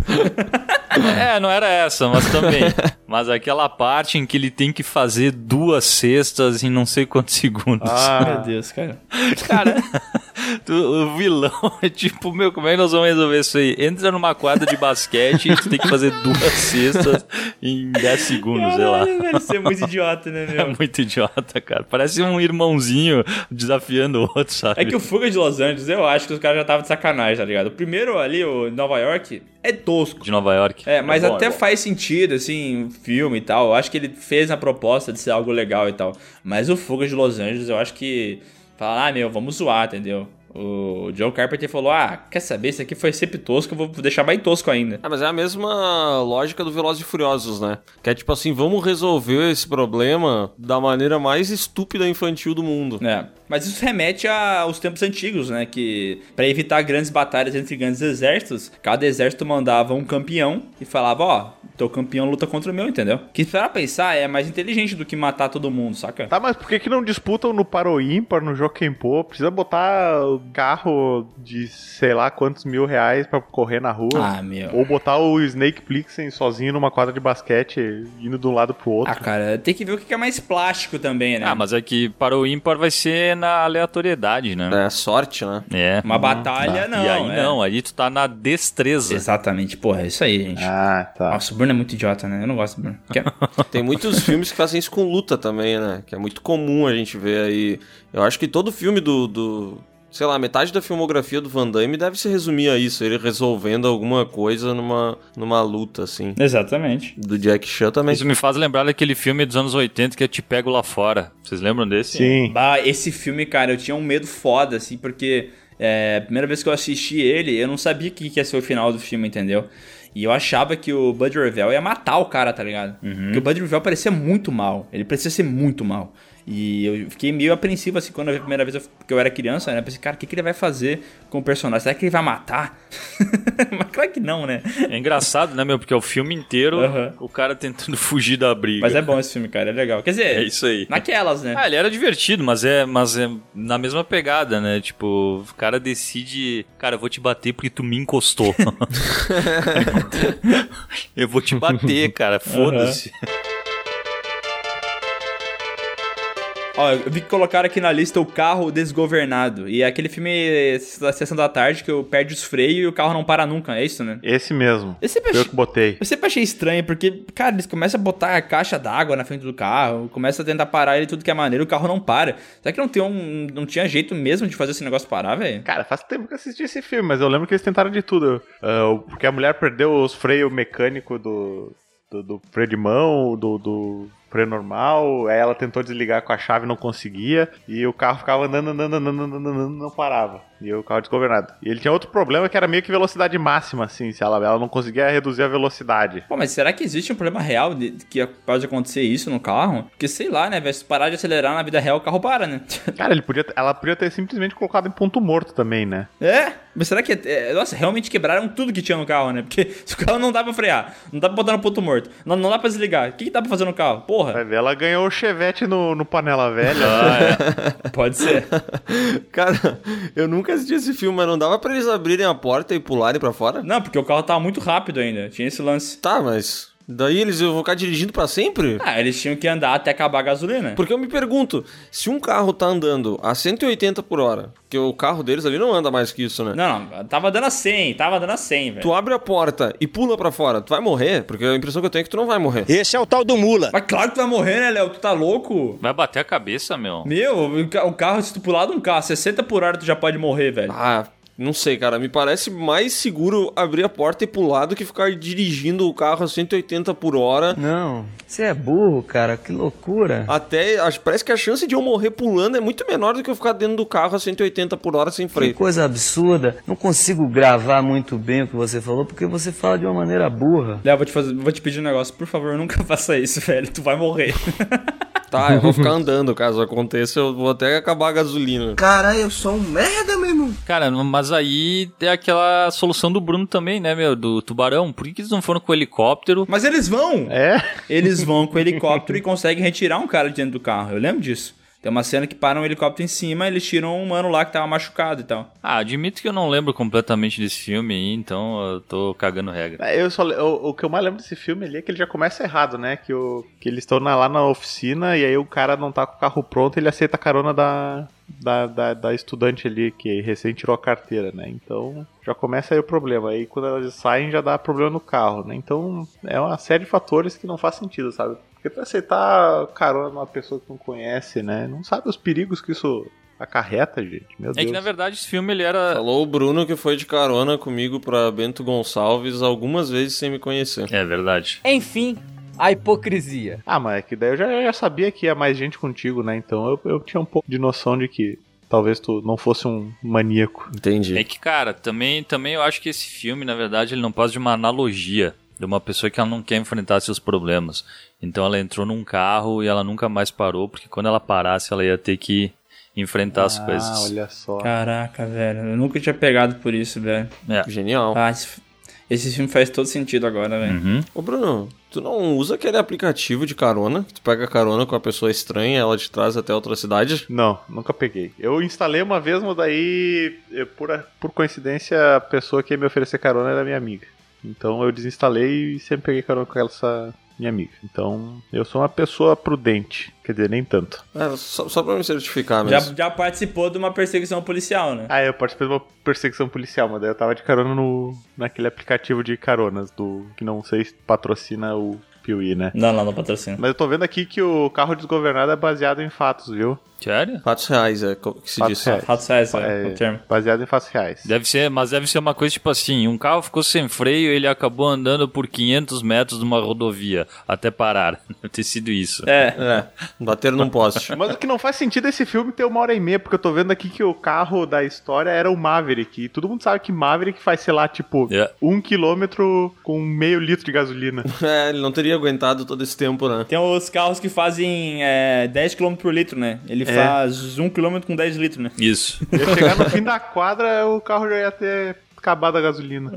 é, não era essa, mas também. Mas aquela parte em que ele tem que fazer duas cestas em não sei quantos segundos. Meu Deus, cara. Cara, o vilão é tipo, meu, como é que nós vamos resolver isso aí? Entra numa quadra de basquete e tu tem que fazer duas cestas em 10 segundos, sei lá. Caralho, velho, Isso é muito idiota, né, É meu? muito idiota, cara. Parece um irmãozinho desafiando o outro, sabe? É que o Fuga de Los Angeles, eu acho que os caras já estavam de sacanagem, tá ligado? O primeiro ali, o Nova York, é tosco. De Nova York. É, mas bom, até é faz sentido, assim, filme e tal. Eu acho que ele fez a proposta de ser algo legal e tal. Mas o Fuga de Los Angeles, eu acho que. Fala, ah, meu, vamos zoar, entendeu? O John Carpenter falou: ah, quer saber? Isso aqui foi sempre tosco, eu vou deixar mais tosco ainda. Ah, mas é a mesma lógica do Velozes e Furiosos, né? Que é tipo assim, vamos resolver esse problema da maneira mais estúpida e infantil do mundo. É. Mas isso remete aos tempos antigos, né? Que pra evitar grandes batalhas entre grandes exércitos, cada exército mandava um campeão e falava, ó, teu campeão luta contra o meu, entendeu? Que pra pensar é mais inteligente do que matar todo mundo, saca? Tá, mas por que, que não disputam no Paro Ímpar, no Jokenpô? Precisa botar carro de sei lá quantos mil reais pra correr na rua? Ah, meu. Ou botar o Snake Plissken sozinho numa quadra de basquete, indo de um lado pro outro? Ah, cara, tem que ver o que é mais plástico também, né? Ah, mas é que para o ímpar vai ser na aleatoriedade, né? É sorte, né? É. Uma batalha, não. e aí é. não, aí tu tá na destreza. Exatamente, porra, é isso aí, gente. Ah, tá. Nossa, o Bruno é muito idiota, né? Eu não gosto do Bruno. Quer- Tem muitos filmes que fazem isso com luta também, né? Que é muito comum a gente ver aí. Eu acho que todo filme do. do- sei lá, metade da filmografia do Van Damme deve se resumir a isso, ele resolvendo alguma coisa numa, numa luta, assim. Exatamente. Do Jack Chan também. Isso me faz lembrar daquele filme dos anos 80 que é Te Pego Lá Fora. Vocês lembram desse? Sim. Bah, esse filme, cara, eu tinha um medo foda, assim, porque é, a primeira vez que eu assisti ele, eu não sabia o que ia ser o final do filme, entendeu? E eu achava que o Bud Revell ia matar o cara, tá ligado? Porque o Bud Revell parecia muito mal. Ele parecia ser muito mal. E eu fiquei meio apreensivo, assim, quando eu vi a primeira vez eu- que eu era criança, né? Eu pensei, cara, o que, que ele vai fazer com o personagem? Será que ele vai matar? Mas claro que não, né? É engraçado, né, meu? Porque é o filme inteiro Aham. o cara tentando fugir da briga. Mas é bom esse filme, cara, é legal. Quer dizer, É isso aí. naquelas, né? Ah, ele era divertido, mas é, mas é na mesma pegada, né? Tipo, o cara decide, cara, eu vou te bater porque tu me encostou. eu vou te bater, cara, foda-se. Ó, eu vi que colocaram aqui na lista o carro desgovernado. E é aquele filme da sessão da tarde que eu perde os freios e o carro não para nunca, é isso, né? Esse mesmo. Eu sempre eu achei, que botei. eu sempre achei estranho, porque, cara, eles começam a botar a caixa d'água na frente do carro, começam a tentar parar ele tudo que é maneiro, o carro não para. Será que não, tem um, não tinha jeito mesmo de fazer esse negócio parar, velho? Cara, faz tempo que eu assisti esse filme, mas eu lembro que eles tentaram de tudo. O- porque a mulher perdeu os freios mecânicos do, do, do freio de mão, do, do freio normal, aí ela tentou desligar com a chave não conseguia, e o carro ficava andando, andando, andando, andando, andando, não parava. E o carro desgovernado. E ele tinha outro problema que era meio que velocidade máxima, assim, se ela, ela não conseguia reduzir a velocidade. Pô, mas será que existe um problema real de de que pode acontecer isso no carro? Porque sei lá, né, velho? Se parar de acelerar na vida real, o carro para, né? Cara, ele podia, ela podia ter simplesmente colocado em ponto morto também, né? É? Mas será que. é, nossa, realmente quebraram tudo que tinha no carro, né? Porque se o carro não dá pra frear, não dá pra botar no ponto morto, não, não dá pra desligar, o que, que dá pra fazer no carro? Porra! Vai ver, ela ganhou o Chevette no, no Panela Velha. Ah, é. Pode ser. Cara, eu nunca assisti esse filme, mas não dava pra eles abrirem a porta e pularem pra fora? Não, porque o carro tava muito rápido ainda. Tinha esse lance. Tá, mas daí eles vão ficar dirigindo pra sempre? Ah, eles tinham que andar até acabar a gasolina. Porque eu me pergunto, se um carro tá andando a 180 por hora, que o carro deles ali não anda mais que isso, né? Não, não, tava dando a 100, tava dando a 100, velho. Tu abre a porta e pula pra fora, tu vai morrer? Porque a impressão que eu tenho é que tu não vai morrer. Esse é o tal do mula. Mas claro que tu vai morrer, né, Léo? Tu tá louco? Vai bater a cabeça, meu. Meu, o carro, se tu pular de um carro 60 por hora, tu já pode morrer, velho. Ah, não sei, cara. Me parece mais seguro abrir a porta e pular do que ficar dirigindo o carro a 180 por hora. Não, você é burro, cara, que loucura. Até, acho- parece que a chance de eu morrer pulando é muito menor do que eu ficar dentro do carro a 180 por hora sem Que freio. coisa absurda. Não consigo gravar muito bem o que você falou porque você fala de uma maneira burra. Léo, vou te, fazer, vou te pedir um negócio. Por favor, nunca faça isso, velho. Tu vai morrer. Tá, eu vou ficar andando caso aconteça, eu vou até acabar a gasolina. Cara, eu sou um merda, meu irmão. Cara, mas aí é aquela solução do Bruno também, né, meu? Do tubarão. Por que, que eles não foram com o helicóptero? Mas eles vão. É? Eles vão com o helicóptero e conseguem retirar um cara de dentro do carro. Eu lembro disso. Tem uma cena que param um helicóptero em cima, eles tiram um mano lá que tava machucado e tal. Ah, admito que eu não lembro completamente desse filme aí, então eu tô cagando regra. É, Eu só, o, o que eu mais lembro desse filme ali é que ele já começa errado, né? Que, o, que eles estão lá na oficina e aí o cara não tá com o carro pronto ele aceita a carona da, da, da, da estudante ali que recém tirou a carteira, né? Então já começa aí o problema. Aí quando elas saem já dá problema no carro, né? Então é uma série de fatores que não faz sentido, sabe? Porque tu aceitar carona numa pessoa que não conhece, né? Não sabe os perigos que isso acarreta, gente. Meu É Deus. que na verdade esse filme ele era. Falou o Bruno que foi de carona comigo pra Bento Gonçalves algumas vezes sem me conhecer. É verdade. Enfim, a hipocrisia. Ah, mas é que daí eu já, já sabia que ia mais gente contigo, né? Então eu, eu tinha um pouco de noção de que talvez tu não fosse um maníaco. Entendi. É que, cara, também, também eu acho que esse filme, na verdade, ele não passa de uma analogia de uma pessoa que ela não quer enfrentar seus problemas. Então ela entrou num carro e ela nunca mais parou, porque quando ela parasse, ela ia ter que enfrentar as Ah, coisas. olha só. Caraca, velho. Eu nunca tinha pegado por isso, velho. É. Genial. Ah, esse, esse filme faz todo sentido agora, velho. Uhum. Ô Bruno, tu não usa aquele aplicativo de carona? Que tu pega carona com a pessoa estranha, ela te traz até outra cidade? Não, nunca peguei. Eu instalei uma vez, mas daí, eu, por, por coincidência, a pessoa que ia me oferecer carona era minha amiga. Então eu desinstalei e sempre peguei carona com essa minha amiga. Então eu sou uma pessoa prudente. Quer dizer, nem tanto. É, só, só pra me certificar Já, mesmo. já participou de uma perseguição policial, né? Ah, eu participei de uma perseguição policial, mas daí eu tava de carona no, naquele aplicativo de caronas do que não sei se patrocina o Piuí, né? Não, não, não patrocina. Mas eu tô vendo aqui que o carro desgovernado é baseado em fatos, viu? Sério? Fatos reais, é co- que se Fatos diz. reais. Fatos reais, é, É, o termo. baseado em fatos reais. Deve ser, mas deve ser uma coisa tipo assim, um carro ficou sem freio, ele acabou andando por 500 metros numa rodovia até parar. Deve ter sido isso. É. É, bateram num poste. Mas o que não faz sentido é esse filme ter uma hora e meia, porque eu tô vendo aqui que o carro da história era o Maverick. E todo mundo sabe que Maverick faz, sei lá, tipo, É. um quilômetro com meio litro de gasolina. É, ele não teria aguentado todo esse tempo, né? Tem os carros que fazem é, 10 km por litro, né? Ele É. faz 1 km com 10 litros, né? Isso. Ia chegar no fim da quadra, o carro já ia ter acabado a gasolina.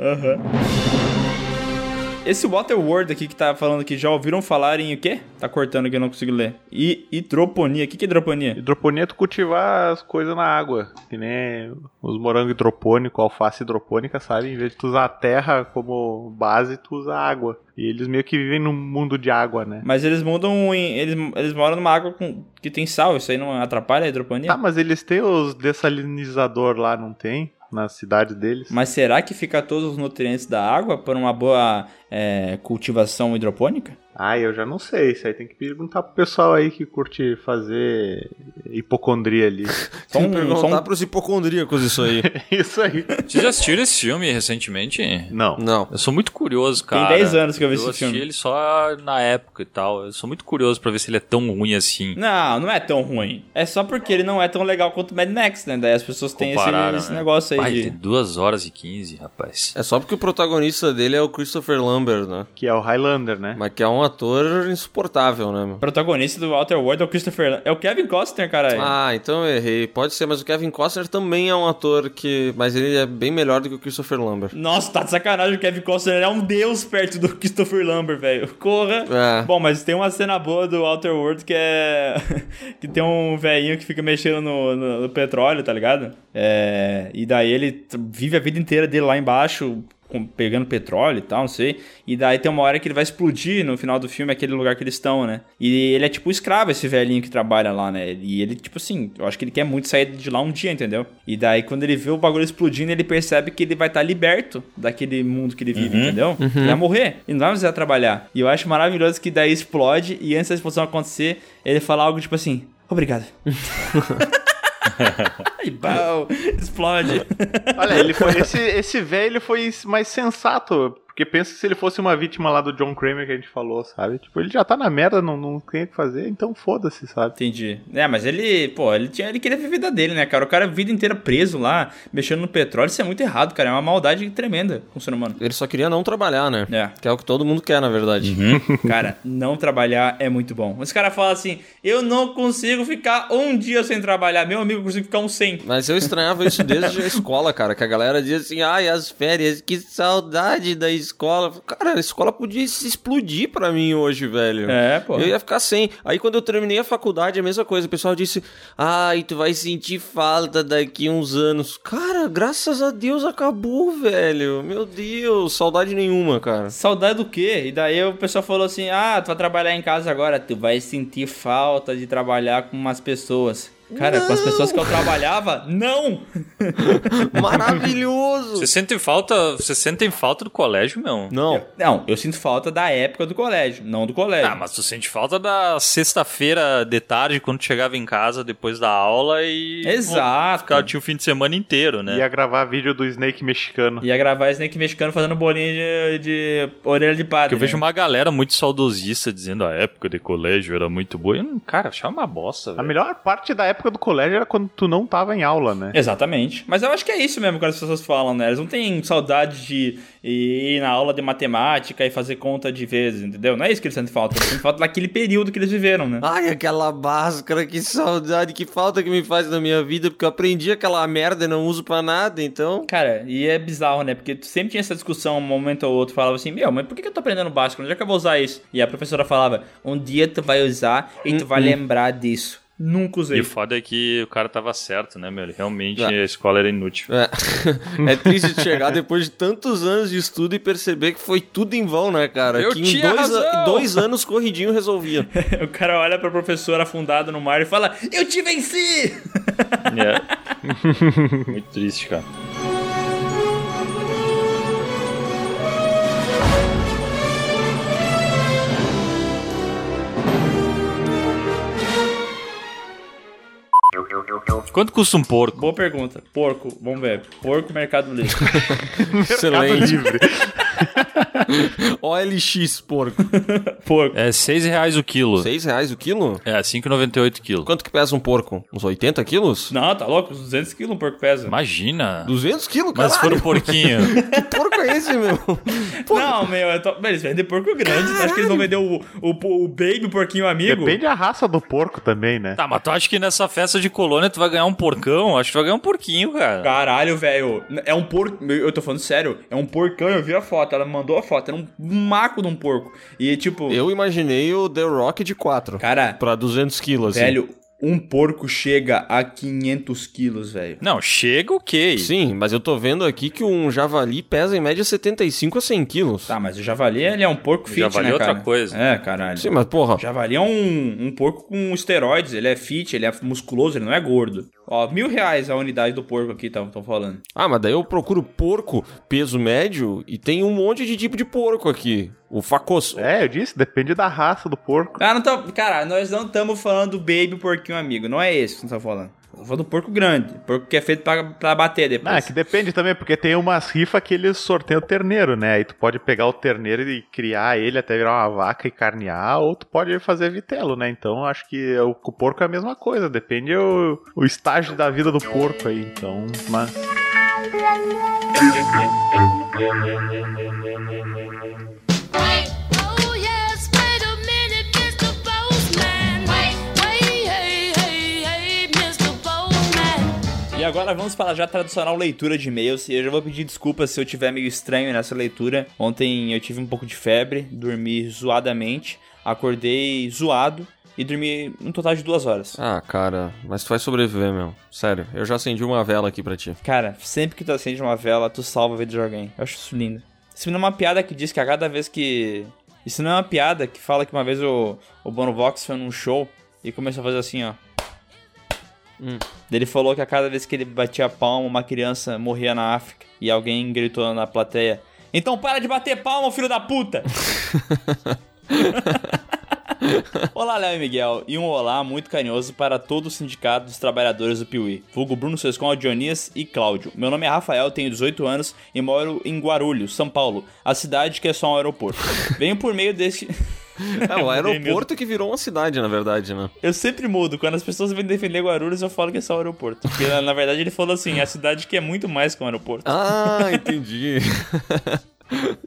Esse Waterworld aqui que tá falando aqui, já ouviram falar em o quê? Tá cortando que eu não consigo ler. E hidroponia. O que, que é hidroponia? Hidroponia é tu cultivar as coisas na água. Que nem os morangos hidropônicos, alface hidropônica, sabe? Em vez de tu usar a terra como base, tu usa água. E eles meio que vivem num mundo de água, né? Mas eles mudam em. Eles, eles moram numa água com, que tem sal. Isso aí não atrapalha a hidroponia? Tá, mas eles têm os dessalinizador lá, não tem? Na cidade deles. Mas será que fica todos os nutrientes da água por uma boa é, cultivação hidropônica? Ah, eu já não sei. Isso aí tem que perguntar pro pessoal aí que curte fazer hipocondria ali. Só Tem um, que só perguntar um- pros hipocondríacos isso aí. isso aí. Vocês já assistiram esse filme recentemente? Não. Não. Eu sou muito curioso, Tem cara. 10 anos que eu vi esse assisti filme. ele só na época e tal. Eu sou muito curioso pra ver se ele é tão ruim assim. Não, não é tão ruim. É só porque ele não é tão legal quanto o Mad Max, né? Daí as pessoas têm esse, esse né? negócio aí Vai, de... tem 2 horas e 15, rapaz. É só porque o protagonista dele é o Christopher Lambert, né? Que é o Highlander, né? Mas que é um ator insuportável, né, meu? O protagonista do Walter World é o Christopher... É o Kevin Costner, cara. Ah, então eu errei. Pode ser, mas o Kevin Costner também é um ator que. Mas ele é bem melhor do que o Christopher Lambert. Nossa, tá de sacanagem. O Kevin Costner é um deus perto do Christopher Lambert, velho. Corra. É. Bom, mas tem uma cena boa do Outer World que é. que tem um velhinho que fica mexendo no, no- no petróleo, tá ligado? É. E daí ele vive a vida inteira dele lá embaixo. Com- Pegando petróleo e tal, não sei. E daí tem uma hora que ele vai explodir no final do filme, aquele lugar que eles estão, né? E ele é tipo escravo, esse velhinho que trabalha lá, né? E ele, tipo assim, eu acho que ele quer muito sair de lá um dia, entendeu? E daí quando ele vê o bagulho explodindo, ele percebe que ele vai estar liberto daquele mundo que ele vive, entendeu? Ele vai morrer. Ele não vai precisar trabalhar. E eu acho maravilhoso que daí explode e antes da explosão acontecer, ele fala algo tipo assim: Obrigado. e pau, explode. Olha, ele foi. Esse, esse velho foi mais sensato. Porque pensa se ele fosse uma vítima lá do John Kramer que a gente falou, sabe? Tipo, ele já tá na merda, não, não tem o que fazer, então foda-se, sabe? Entendi. É, mas ele, pô, ele, tinha, ele queria viver a vida dele, né, cara? O cara a vida inteira preso lá, mexendo no petróleo, isso é muito errado, cara. É uma maldade tremenda com o ser humano. Ele só queria não trabalhar, né? É. Que é o que todo mundo quer, na verdade. Cara, não trabalhar é muito bom. Os caras falam assim: eu não consigo ficar um dia sem trabalhar. Meu amigo, eu consigo ficar um sem. Mas eu estranhava isso desde a escola, cara. Que a galera dizia assim, ai, as férias, que saudade da escola. Cara, a escola podia se explodir pra mim hoje, velho. É, pô. Eu ia ficar sem. Aí quando eu terminei a faculdade, a mesma coisa. O pessoal disse, ai, tu vai sentir falta daqui uns anos. Cara, graças a Deus acabou, velho. Meu Deus, saudade nenhuma, cara. Saudade do quê? E daí o pessoal falou assim: ah, tu vai trabalhar em casa agora, tu vai sentir falta de trabalhar com umas pessoas. Cara, com as pessoas que eu trabalhava, não! Maravilhoso! Você sente falta, você sentem falta do colégio, meu? Não. Não, eu sinto falta da época do colégio, não do colégio. Ah, mas tu sente falta da sexta-feira de tarde, quando chegava em casa depois da aula e... Exato. Ficava tinha o fim de semana inteiro, né? Ia gravar vídeo do Snake mexicano. Ia gravar Snake mexicano fazendo bolinha de, de orelha de padre. Porque eu né? vejo uma galera muito saudosista dizendo a época de colégio era muito boa. Eu, não- cara, achava uma bosta, A velho. melhor parte da época do colégio era quando tu não tava em aula, né? Exatamente. Mas eu acho que é isso mesmo que as pessoas falam, né? Eles não têm saudade de ir na aula de matemática e fazer conta de vezes, entendeu? Não é isso que eles sentem falta. Eles sentem falta daquele período que eles viveram, né? Ai, aquela máscara, que saudade, que falta que me faz na minha vida, porque eu aprendi aquela merda e não uso pra nada, então. Cara, e é bizarro, né? Porque tu sempre tinha essa discussão, um momento ou outro, falava assim, meu, mas por que que eu tô aprendendo básico? Onde é que eu vou usar isso? E a professora falava, um dia tu vai usar e tu vai lembrar disso. Nunca E usei. o foda é que o cara tava certo, né, meu? Ele realmente Ah. a escola era inútil. É, é triste chegar depois de tantos anos de estudo e perceber que foi tudo em vão, né, cara? Eu que em tinha dois, a- razão! dois anos corridinho resolvia. o cara olha pra professora afundada no mar e fala, eu te venci! É. muito triste, cara. Quanto custa um porco? Boa pergunta. Porco, vamos ver. Porco Mercado Livre. Excelente. OLX, porco. porco. É 6 reais o quilo. 6 reais o quilo? É, 5,98 quilo. Quanto que pesa um porco? Uns 80 quilos? Não, tá louco? Uns 200 quilos um porco pesa. Imagina. 200 quilos, Mas se for um porquinho. Que porco é esse, meu? Não, meu, eu tô... Eles vendem porco grande. Você acha que eles vão vender o, o, o baby porquinho amigo? Depende da raça do porco também, né? Tá, mas tu acha que nessa festa de colônia tu vai ganhar um porcão? Acho que tu vai ganhar um porquinho, cara. Caralho, velho. É um porco. Eu tô falando sério. É um porcão. Eu vi a foto. Ela mandou a foto. Era um maco de um porco. E tipo. Eu imaginei o The Rock de 4. Cara. Pra 200 quilos, assim. Um porco chega a 500 quilos, velho. Não, chega ok. Sim, mas eu tô vendo aqui que um javali pesa em média 75 a 100 quilos. Tá, mas o javali, ele é um porco fit, javali né, é outra cara? coisa. É, caralho. Sim, mas porra. O javali é um, um porco com esteroides. Ele é fit, ele é musculoso, ele não é gordo. Ó, mil reais a unidade do porco aqui, estão falando. Ah, mas daí eu procuro porco peso médio e tem um monte de tipo de porco aqui. O facoso. É, eu disse, depende da raça do porco. Ah, não tá. Cara, nós não estamos falando do baby porquinho amigo. Não é esse que nós estamos falando. Estamos falando do porco grande. Porco que é feito pra, pra bater depois. Ah, que depende também, porque tem umas rifas que eles sorteiam o terneiro, né? Aí tu pode pegar o terneiro e criar ele até virar uma vaca e carnear, ou tu pode fazer vitelo, né? Então acho que o, o porco é a mesma coisa, depende o, o estágio da vida do porco aí, então, mas... E agora vamos para a já tradicional leitura de e-mails. E eu já vou pedir desculpas se eu tiver meio estranho nessa leitura. Ontem eu tive um pouco de febre, dormi zoadamente, acordei zoado e dormi um total de duas horas. Ah, cara, mas tu vai sobreviver, meu. Sério, eu já acendi uma vela aqui pra ti. Cara, sempre que tu acende uma vela, tu salva a vida de alguém. Eu acho isso lindo. Isso não é uma piada que diz que a cada vez que. Isso não é uma piada que fala que uma vez o, o Bono Vox foi num show e começou a fazer assim, ó. Hum. Ele falou que a cada vez que ele batia a palma, uma criança morria na África. E alguém gritou na plateia: Então para de bater palma, filho da puta! olá, Léo e Miguel, e um olá muito carinhoso para todo o sindicato dos trabalhadores do Piuí. Vulgo Bruno Sescon, Dionias e Cláudio. Meu nome é Rafael, tenho 18 anos e moro em Guarulhos, São Paulo, a cidade que é só um aeroporto. Venho por meio deste. É, o aeroporto que virou uma cidade, na verdade, né? Eu sempre mudo. Quando as pessoas vêm defender Guarulhos, eu falo que é só um aeroporto. Porque, na, na verdade, ele falou assim, a cidade que é muito mais que um aeroporto. Ah, entendi.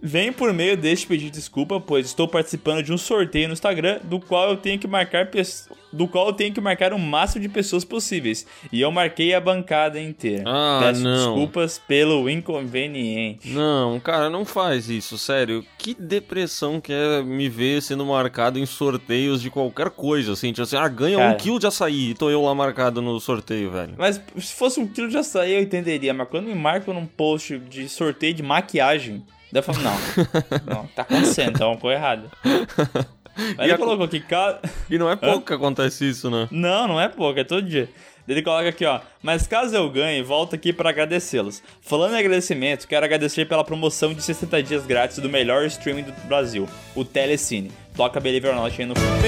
Venho por meio deste pedir desculpa, pois estou participando de um sorteio no Instagram do qual eu tenho que marcar pe- do qual eu tenho que marcar o máximo de pessoas possíveis. E eu marquei a bancada inteira. Ah, Peço não. desculpas pelo inconveniente. Não, cara, não faz isso, sério. Que depressão que é me ver sendo marcado em sorteios de qualquer coisa, assim. Tipo assim, ah, ganha Cara. um quilo de açaí e tô eu lá marcado no sorteio, velho. Mas se fosse um quilo de açaí eu entenderia, mas quando me marcam num post de sorteio de maquiagem, daí eu falo, não, não, tá acontecendo, tá uma coisa errada. Aí E ele a- colocou aqui, ca... E não é pouco que acontece isso, né? Não, não é pouco, é todo dia. Ele coloca aqui, ó. Mas caso eu ganhe, volto aqui para agradecê-los. Falando em agradecimento, quero agradecer pela promoção de 60 dias grátis do melhor streaming do Brasil, o Telecine. Toca Believe or Not aí no fundo.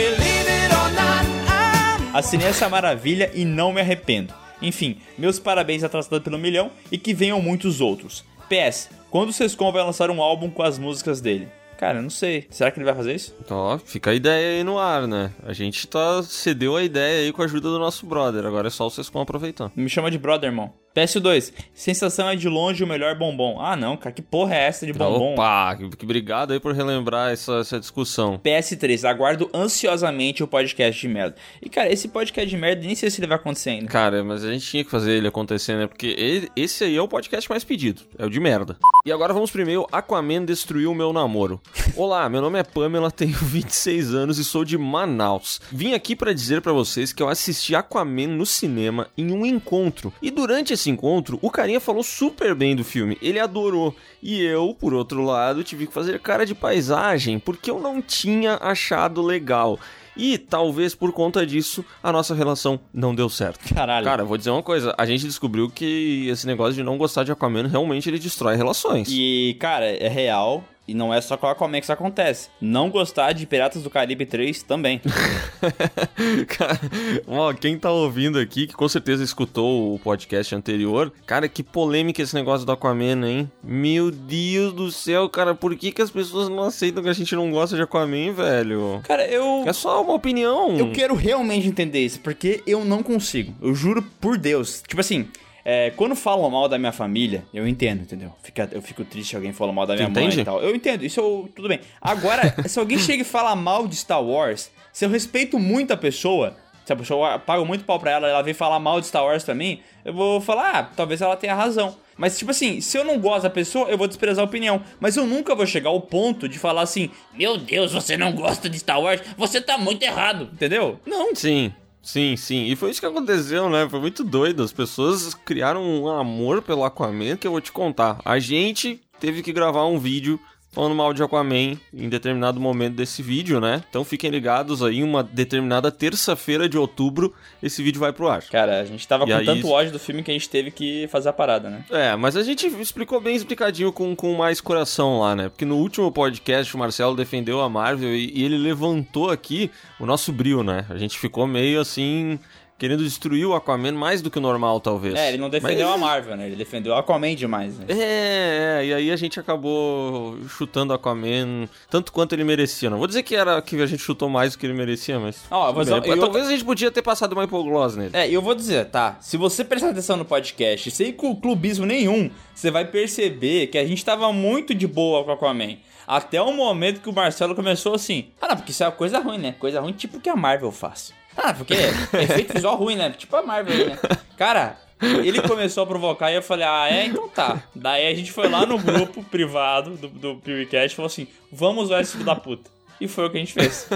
Assinei essa maravilha e não me arrependo. Enfim, meus parabéns atrasado pelo milhão e que venham muitos outros. PS, quando o Sescom vai lançar um álbum com as músicas dele? Cara, eu não sei. Será que ele vai fazer isso? Ó, fica a ideia aí no ar, né? A gente tá cedeu a ideia aí com a ajuda do nosso brother. Agora é só vocês com aproveitar. Me chama de brother, irmão. PS2, sensação é de longe o melhor bombom. Ah, não, cara, que porra é essa de bombom? Opa, que, obrigado aí por relembrar essa, essa discussão. PS3, aguardo ansiosamente o podcast de merda. E, cara, esse podcast de merda, nem sei se ele vai acontecer ainda. Cara, mas a gente tinha que fazer ele acontecer, né? Porque ele- esse aí é o podcast mais pedido. É o de merda. E agora vamos primeiro, Aquaman destruiu o meu namoro. Olá, meu nome é Pamela, tenho 26 anos e sou de Manaus. Vim aqui pra dizer pra vocês que eu assisti Aquaman no cinema em um encontro. E durante esse encontro, o carinha falou super bem do filme. Ele adorou. E eu, por outro lado, tive que fazer cara de paisagem porque eu não tinha achado legal. E talvez por conta disso a nossa relação não deu certo. Caralho. Cara, vou dizer uma coisa, a gente descobriu que esse negócio de não gostar de Aquaman realmente ele destrói relações. E, cara, é real. E não é só com Aquaman que isso acontece. Não gostar de Piratas do Caribe 3 também. Cara, ó, quem tá ouvindo aqui, que com certeza escutou o podcast anterior, cara, que polêmica esse negócio do Aquaman, hein? Meu Deus do céu, cara, por que, que as pessoas não aceitam que a gente não gosta de Aquaman, velho? Cara, eu. É só uma opinião. Eu quero realmente entender isso, porque eu não consigo. Eu juro por Deus. Tipo assim. É, quando falam mal da minha família, eu entendo, entendeu? Fica, eu fico triste se alguém fala mal da minha mãe e tal. Eu entendo, isso eu, tudo bem. Agora, se alguém chega e fala mal de Star Wars, se eu respeito muito a pessoa, se a pessoa paga muito pau pra ela ela vem falar mal de Star Wars pra mim, eu vou falar, ah, talvez ela tenha razão. Mas, tipo assim, se eu não gosto da pessoa, eu vou desprezar a opinião. Mas eu nunca vou chegar ao ponto de falar assim: Meu Deus, você não gosta de Star Wars? Você tá muito errado, entendeu? Não. Sim. Sim, sim. E foi isso que aconteceu, né? Foi muito doido. As pessoas criaram um amor pelo Aquaman que eu vou te contar. A gente teve que gravar um vídeo falando mal de Aquaman em determinado momento desse vídeo, né? Então fiquem ligados aí, uma determinada terça-feira de outubro, esse vídeo vai pro ar. Cara, a gente tava E com aí- tanto ódio do filme que a gente teve que fazer a parada, né? É, mas a gente explicou bem explicadinho com, com mais coração lá, né? Porque no último podcast o Marcelo defendeu a Marvel e, e ele levantou aqui o nosso brilho, né? A gente ficou meio assim, querendo destruir o Aquaman mais do que o normal, talvez. É, ele não defendeu Mas- a Marvel, né? Ele defendeu o Aquaman demais, né? É, é, e aí a gente acabou chutando o Aquaman tanto quanto ele merecia. Não vou dizer que era que a gente chutou mais do que ele merecia, mas. Ó, bem. eu- Talvez a gente podia ter passado uma hipoglose nele. É, e eu vou dizer, tá? Se você prestar atenção no podcast, sem clubismo nenhum, você vai perceber que a gente tava muito de boa com o Aquaman. Até o momento que o Marcelo começou assim: Ah, não, porque isso é uma coisa ruim, né? Coisa ruim tipo que a Marvel faz. Ah, porque efeito visual ruim, né? Tipo a Marvel né? Cara, ele começou a provocar e eu falei: Ah, é? Então tá. Daí a gente foi lá no grupo privado do, do PewCast e falou assim: Vamos usar esse filho da puta. E foi o que a gente fez.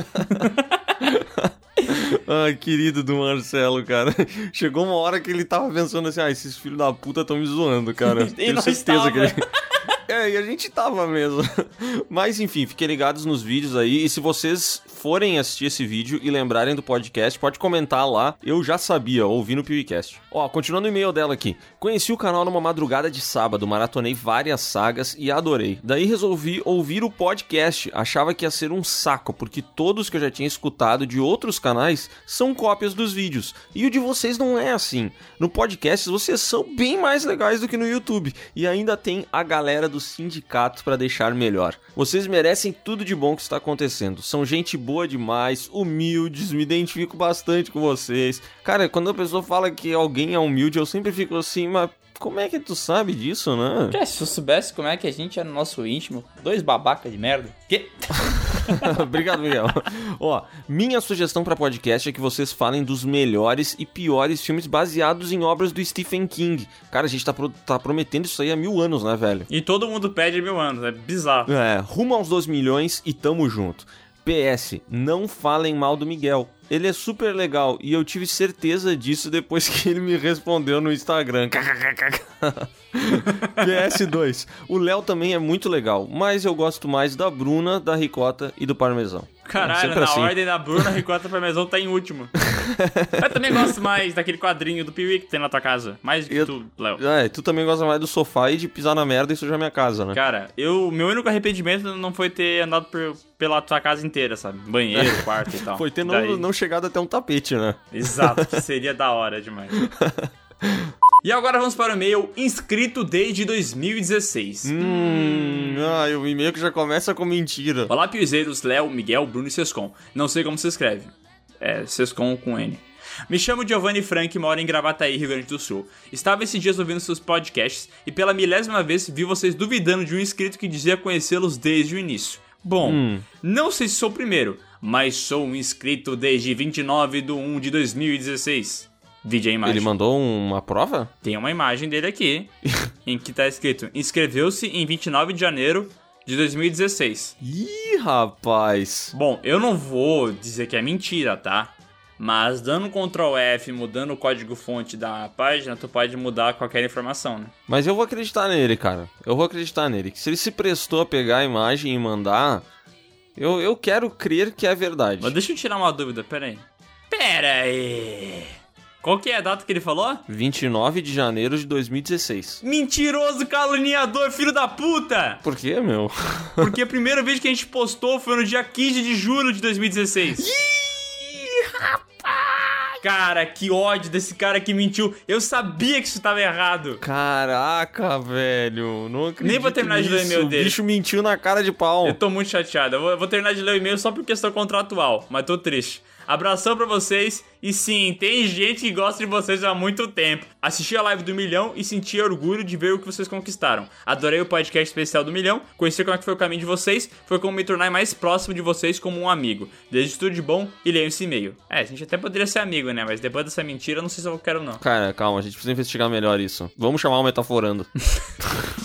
Ai, querido do Marcelo, cara. Chegou uma hora que ele tava pensando assim, ah, esses filhos da puta estão me zoando, cara. Tenho certeza que ele... É, e a gente tava mesmo. Mas enfim, fiquem ligados nos vídeos aí. E se vocês forem assistir esse vídeo e lembrarem do podcast, pode comentar lá. Eu já sabia, ouvi no PewCast. Ó, continuando o e-mail dela aqui. Conheci o canal numa madrugada de sábado, maratonei várias sagas e adorei. Daí resolvi ouvir o podcast. Achava que ia ser um saco, porque todos que eu já tinha escutado de outros canais são cópias dos vídeos. E o de vocês não é assim. No podcast vocês são bem mais legais do que no YouTube. E ainda tem a galera do sindicato para deixar melhor. Vocês merecem tudo de bom que está acontecendo. São gente boa demais, humildes, me identifico bastante com vocês. Cara, quando a pessoa fala que alguém é humilde, eu sempre fico assim, mas como é que tu sabe disso, né? É, se eu soubesse como é que a gente é no nosso íntimo, dois babaca de merda. Que? Obrigado, Miguel. Ó, minha sugestão pra podcast é que vocês falem dos melhores e piores filmes baseados em obras do Stephen King. Cara, a gente tá, pro- tá prometendo isso aí há mil anos, né, velho? E todo mundo pede mil anos, é bizarro. É, rumo aos 2 milhões e tamo junto. PS, não falem mal do Miguel. Ele é super legal e eu tive certeza disso depois que ele me respondeu no Instagram. PS2. O Léo também é muito legal, mas eu gosto mais da Bruna, da Ricota e do Parmesão. Caralho, na assim. ordem da Bruna, Ricota Parmesão tá em último. eu também gosto mais daquele quadrinho do Piuí que tem na tua casa. Mais do que tu, Léo. É, tu também gosta mais do sofá e de pisar na merda e sujar minha casa, né? Cara, eu, meu único arrependimento não foi ter andado por- pela tua casa inteira, sabe? Banheiro, quarto e tal. Foi ter não, Daí- não chegado até um tapete, né? Exato, que seria da hora demais. E agora vamos para o e-mail inscrito desde 2016. Hum, ah, o e-mail que já começa com mentira. Olá, piuzeiros, Léo, Miguel, Bruno e Sescon. Não sei como se escreve. É, Sescon com N. Me chamo Giovanni Frank e moro em Gravataí, Rio Grande do Sul. Estava esses dias ouvindo seus podcasts e pela milésima vez vi vocês duvidando de um inscrito que dizia conhecê-los desde o início. Bom, Hum. não sei se sou o primeiro, mas sou um inscrito desde 29 de 1 de 2016. A imagem. Ele mandou uma prova? Tem uma imagem dele aqui, em que tá escrito: inscreveu-se em 29 de janeiro de 2016. Ih, rapaz. Bom, eu não vou dizer que é mentira, tá? Mas dando Ctrl F, mudando o código-fonte da página, tu pode mudar qualquer informação, né? Mas eu vou acreditar nele, cara. Eu vou acreditar nele. Se ele se prestou a pegar a imagem e mandar, eu, eu quero crer que é verdade. Mas deixa eu tirar uma dúvida, pera aí. Pera aí. Qual que é a data que ele falou? 29 de janeiro de 2016. Mentiroso, caluniador, filho da puta! Por quê, meu? Porque o primeiro vídeo que a gente postou foi no dia 15 de julho de 2016. Cara, que ódio desse cara que mentiu. Eu sabia que isso tava errado. Caraca, velho. Não acredito Nem vou terminar de ler o nisso. e-mail dele. O bicho mentiu na cara de pau. Eu tô muito chateado. Eu vou, eu vou terminar de ler o e-mail só por questão contratual, mas tô triste. Abração pra vocês. E sim, tem gente que gosta de vocês há muito tempo. Assisti a live do Milhão e senti orgulho de ver o que vocês conquistaram. Adorei o podcast especial do Milhão. Conhecer como é foi o caminho de vocês. Foi como me tornar mais próximo de vocês como um amigo. Desejo tudo de bom e leio esse e-mail. É, a gente até poderia ser amigo, né? Mas depois dessa mentira, não sei se eu quero não. Cara, calma, a gente precisa investigar melhor isso. Vamos chamar o Metaforando.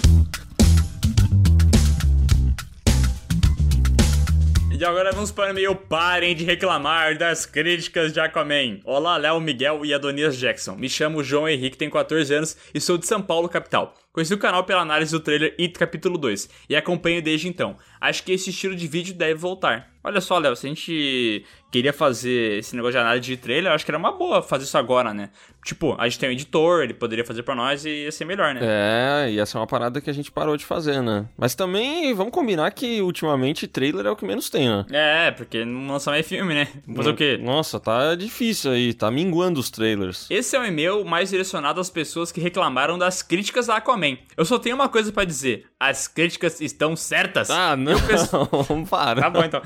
E agora vamos para o e-mail Parem de reclamar das críticas de Aquaman. Olá, Léo, Miguel e Adonias Jackson. Me chamo João Henrique, tenho 14 anos e sou de São Paulo, capital. Conheci o canal pela análise do trailer It Capítulo 2 e acompanho desde então. Acho que esse estilo de vídeo deve voltar. Olha só, Léo, se a gente queria fazer esse negócio de análise de trailer, acho que era uma boa fazer isso agora, né? Tipo, a gente tem um editor, ele poderia fazer pra nós e ia ser melhor, né? É, e essa é uma parada que a gente parou de fazer, né? Mas também vamos combinar que ultimamente trailer é o que menos tem, né? É, porque não lança mais filme, né? Fazer o quê? Nossa, tá difícil aí, tá minguando os trailers. Esse é o e-mail mais direcionado às pessoas que reclamaram das críticas a Aquaman. Eu só tenho uma coisa pra dizer: as críticas estão certas. Ah, não, Eu penso- para. Tá bom, então.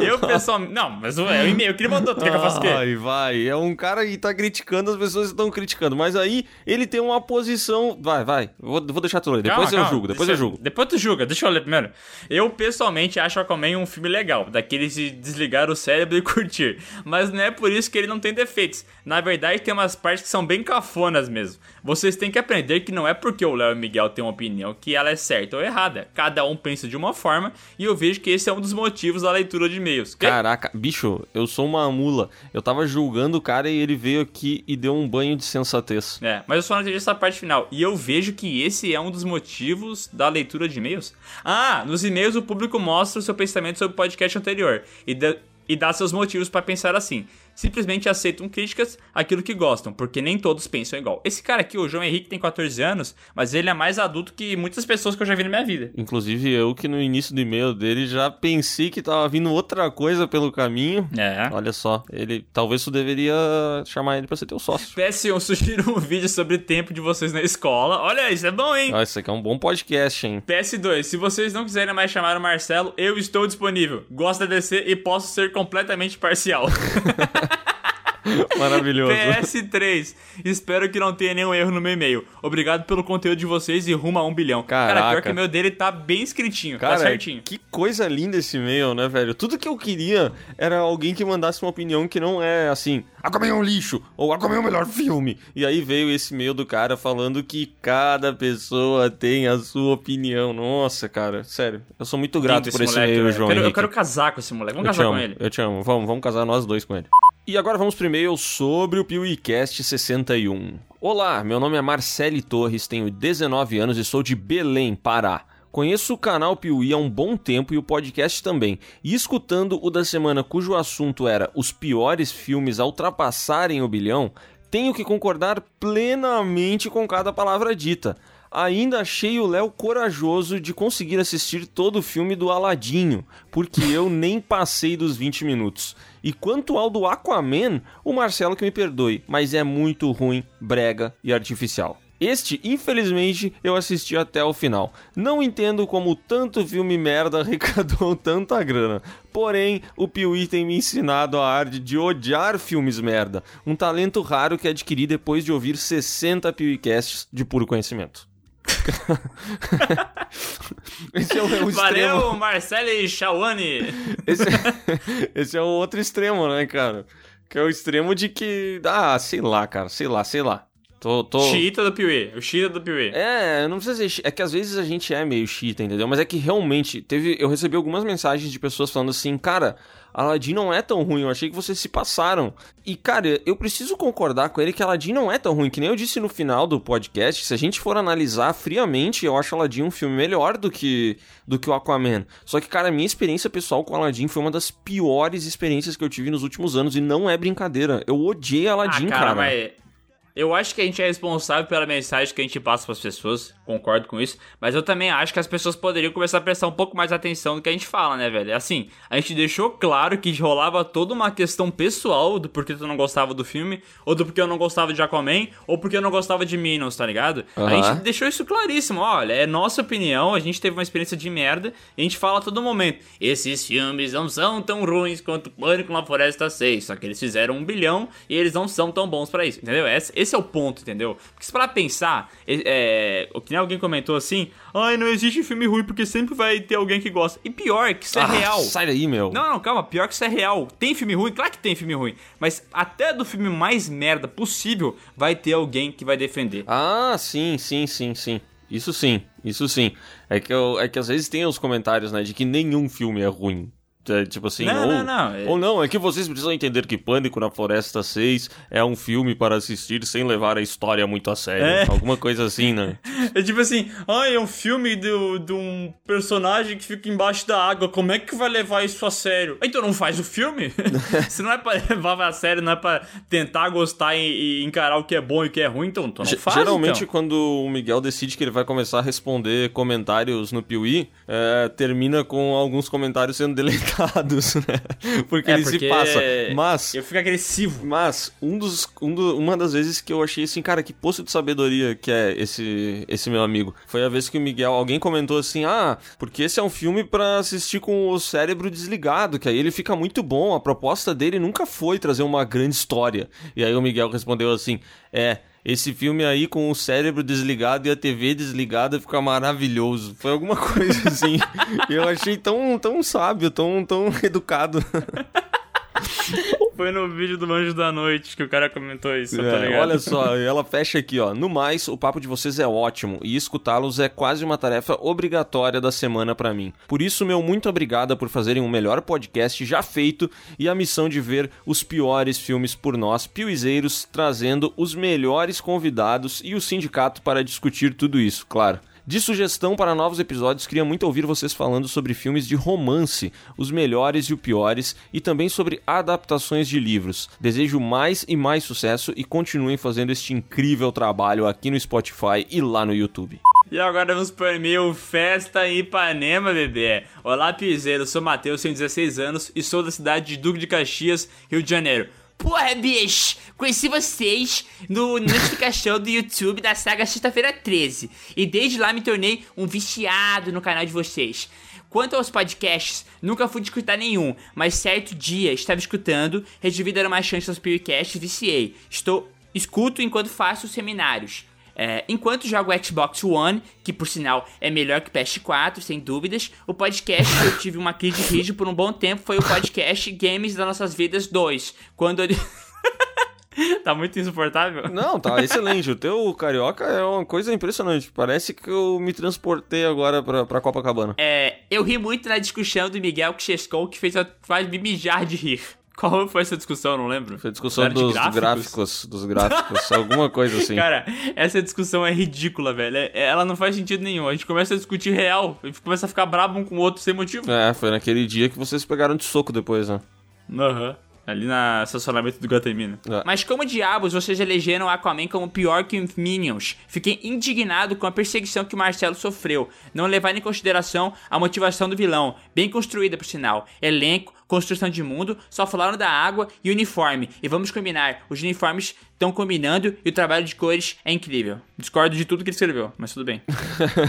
Eu pessoalmente. Não, mas o- é o e-mail que ele mandou. Tu quer que eu faça o quê? Ai, vai. É um cara que tá criticando, as pessoas estão criticando. Mas aí ele tem uma posição. Vai, vai. Vou, vou deixar tu ler. Depois Calma, eu julgo, depois Deixa- eu julgo. Depois tu julga, deixa eu ler primeiro. Eu pessoalmente acho Aquaman um filme legal, daqueles de desligar o cérebro e curtir. Mas não é por isso que ele não tem defeitos. Na verdade, tem umas partes que são bem cafonas mesmo. Vocês têm que aprender que não é porque o Léo e o Miguel têm uma opinião que ela é certa ou errada. Cada um pensa de uma forma e eu vejo que esse é um dos motivos da leitura de e-mails. Caraca, bicho, eu sou uma mula. Eu tava julgando o cara e ele veio aqui e deu um banho de sensatez. É, mas eu só não entendi essa parte final. E eu vejo que esse é um dos motivos da leitura de e-mails. Ah, nos e-mails o público mostra o seu pensamento sobre o podcast anterior e, dá- e dá seus motivos pra pensar assim. Simplesmente aceitam críticas aquilo que gostam, porque nem todos pensam igual. Esse cara aqui, o João Henrique, tem 14 anos, mas ele é mais adulto que muitas pessoas que eu já vi na minha vida. Inclusive eu que no início do e-mail dele já pensei que tava vindo outra coisa pelo caminho. É. Olha só, ele talvez tu deveria chamar ele pra ser teu sócio. PS1, sugiro um vídeo sobre o tempo de vocês na escola. Olha, isso é bom, hein? Ah, isso aqui é um bom podcast, hein? PS2, se vocês não quiserem mais chamar o Marcelo, eu estou disponível. Gosto da DC e posso ser completamente parcial. Maravilhoso. PS3, espero que não tenha nenhum erro no meu e-mail. Obrigado pelo conteúdo de vocês e rumo a um bilhão. Cara, pior Caraca. que o meu dele tá bem escritinho, Cara, tá certinho. que coisa linda esse e-mail, né, velho? Tudo que eu queria era alguém que mandasse uma opinião que não é assim, Aquaman é um lixo, ou Aquaman é o melhor filme. E aí veio esse e-mail do cara falando que cada pessoa tem a sua opinião. Nossa, cara, sério. Eu sou muito grato Lindo por esse moleque, e-mail. João eu quero, eu quero casar com esse moleque. Vamos eu casar com ele. Eu te amo. Vamos, vamos casar nós dois com ele. E agora vamos e-mail sobre o PeeWeeCast 61. Olá, meu nome é Marcele Torres, tenho 19 anos e sou de Belém, Pará. Conheço o canal Piuí há um bom tempo e o podcast também. E escutando o da semana cujo assunto era os piores filmes a ultrapassarem o bilhão, tenho que concordar plenamente com cada palavra dita. Ainda achei o Léo corajoso de conseguir assistir todo o filme do Aladinho, porque eu nem passei dos 20 minutos. E quanto ao do Aquaman, o Marcelo que me perdoe, mas é muito ruim, brega e artificial. Este, infelizmente, eu assisti até o final. Não entendo como tanto filme merda arrecadou tanta grana. Porém, o Piuí tem me ensinado a arte de odiar filmes merda. Um talento raro que adquiri depois de ouvir 60 Piuícasts de puro conhecimento. Esse é o, é o Valeu, extremo. Marcelo e Shawane. Esse, esse é o outro extremo, né, cara? Que é o extremo de que. Ah, sei lá, cara, sei lá, sei lá. Tô. tô... Chita do Piuí. O Chita do Piuí. É, não precisa ser. É que às vezes a gente é meio chita, entendeu? Mas é que realmente. teve Eu recebi algumas mensagens de pessoas falando assim, cara. Aladdin não é tão ruim, eu achei que vocês se passaram. E, cara, eu preciso concordar com ele que Aladdin não é tão ruim. Que nem eu disse no final do podcast, se a gente for analisar friamente, eu acho Aladdin um filme melhor do que, do que o Aquaman. Só que, cara, a minha experiência pessoal com Aladdin foi uma das piores experiências que eu tive nos últimos anos. E não é brincadeira. Eu odiei Aladdin, ah, cara. cara, mas Eu acho que a gente é responsável pela mensagem que a gente passa para as pessoas, concordo com isso, mas eu também acho que as pessoas poderiam começar a prestar um pouco mais atenção no que a gente fala, né, velho? Assim, a gente deixou claro que rolava toda uma questão pessoal do porquê tu não gostava do filme, ou do porquê eu não gostava de Aquaman, ou porque eu não gostava de Minions, tá ligado? A Aham. gente deixou isso claríssimo, olha, é nossa opinião, a gente teve uma experiência de merda, e a gente fala a todo momento, esses filmes não são tão ruins quanto Pânico na Floresta 6, só que eles fizeram um bilhão e eles não são tão bons pra isso, entendeu? Esse, esse é o ponto, entendeu? Porque se pra pensar, é, é, o que alguém comentou assim, ai, não existe filme ruim porque sempre vai ter alguém que gosta. E pior, que isso é Ah, real. Sai daí, meu. Não, não, calma, pior que isso é real. Tem filme ruim? Claro que tem filme ruim. Mas até do filme mais merda possível, vai ter alguém que vai defender. Ah, sim, sim, sim, sim. Isso sim, isso sim. É que, eu, é que às vezes tem os comentários, né, de que nenhum filme é ruim. É, tipo assim, Não, ou, não, não, é- ou não, é que vocês precisam entender que Pânico na Floresta 6 é um filme para assistir sem levar a história muito a sério. É. Alguma coisa assim, né? É tipo assim, ai, é um filme do- de um personagem que fica embaixo da água, como é que vai levar isso a sério? Então não faz o filme? Se não é pra levar a sério, não é pra tentar gostar e, e encarar o que é bom e o que é ruim, então tu não Ge- faz, Geralmente, então. quando o Miguel decide que ele vai começar a responder comentários no Piuí, é, termina com alguns comentários sendo deletados, né? Porque É, ele porque se passa. Mas. Eu fico agressivo. Mas, um dos, um do- uma das vezes que eu achei assim, cara, que poço de sabedoria que é esse, esse meu amigo. Foi a vez que o Miguel, alguém comentou assim: ah, porque esse é um filme pra assistir com o cérebro desligado, que aí ele fica muito bom. A proposta dele nunca foi trazer uma grande história. E aí o Miguel respondeu assim: é. Esse filme aí com o cérebro desligado e a TV desligada fica maravilhoso. Foi alguma coisa assim. eu achei tão, tão sábio, tão, tão educado. Foi no vídeo do Anjo da Noite que o cara comentou isso, tá É, ligado? olha só, ela fecha aqui, ó. No mais, o papo de vocês é ótimo e escutá-los é quase uma tarefa obrigatória da semana pra mim. Por isso, meu muito obrigada por fazerem o melhor podcast já feito e a missão de ver os piores filmes por nós, piuizeiros, trazendo os melhores convidados e o sindicato para discutir tudo isso, claro. De sugestão para novos episódios, queria muito ouvir vocês falando sobre filmes de romance, os melhores e os piores, e também sobre adaptações de livros. Desejo mais e mais sucesso e continuem fazendo este incrível trabalho aqui no Spotify e lá no YouTube. E agora vamos pro e-mail Festa em Ipanema, bebê. Olá, piseiro. Sou Matheus, tenho 16 anos e sou da cidade de Duque de Caxias, Rio de Janeiro. Porra, bicho! Conheci vocês no notificação do YouTube da saga Sexta-feira 13. E desde lá me tornei um viciado no canal de vocês. Quanto aos podcasts, nunca fui escutar nenhum, mas certo dia estava escutando, resolvi dar uma chance aos podcasts e viciei. Estou escuto enquanto faço os seminários. É, enquanto jogo o Xbox One, que por sinal é melhor que o PS4, sem dúvidas, o podcast que eu tive uma crise de riso por um bom tempo foi o podcast Games das Nossas Vidas 2. Quando ele. tá muito insuportável? Não, tá excelente. O teu carioca é uma coisa impressionante. Parece que eu me transportei agora pra, pra Copacabana. É, eu ri muito na discussão do Miguel Chescol, que fez, faz me mijar de rir. Qual foi essa discussão? Eu não lembro. Foi a discussão dos gráficos, dos gráficos, alguma coisa assim. Cara, essa discussão é ridícula, velho. É- Ela não faz sentido nenhum. A gente começa a discutir real, a gente começa a ficar brabo um com o outro sem motivo. É, foi naquele dia que vocês pegaram de soco depois, né? Aham. Ali na estacionamento do Gatemina. É. Mas como diabos vocês elegeram Aquaman como pior que Minions? Fiquei indignado com a perseguição que o Marcelo sofreu. Não levar em consideração a motivação do vilão, bem construída por sinal. Elenco, construção de mundo, só falaram da água e uniforme. E vamos combinar, os uniformes estão combinando e o trabalho de cores é incrível. Discordo de tudo que ele escreveu, mas tudo bem.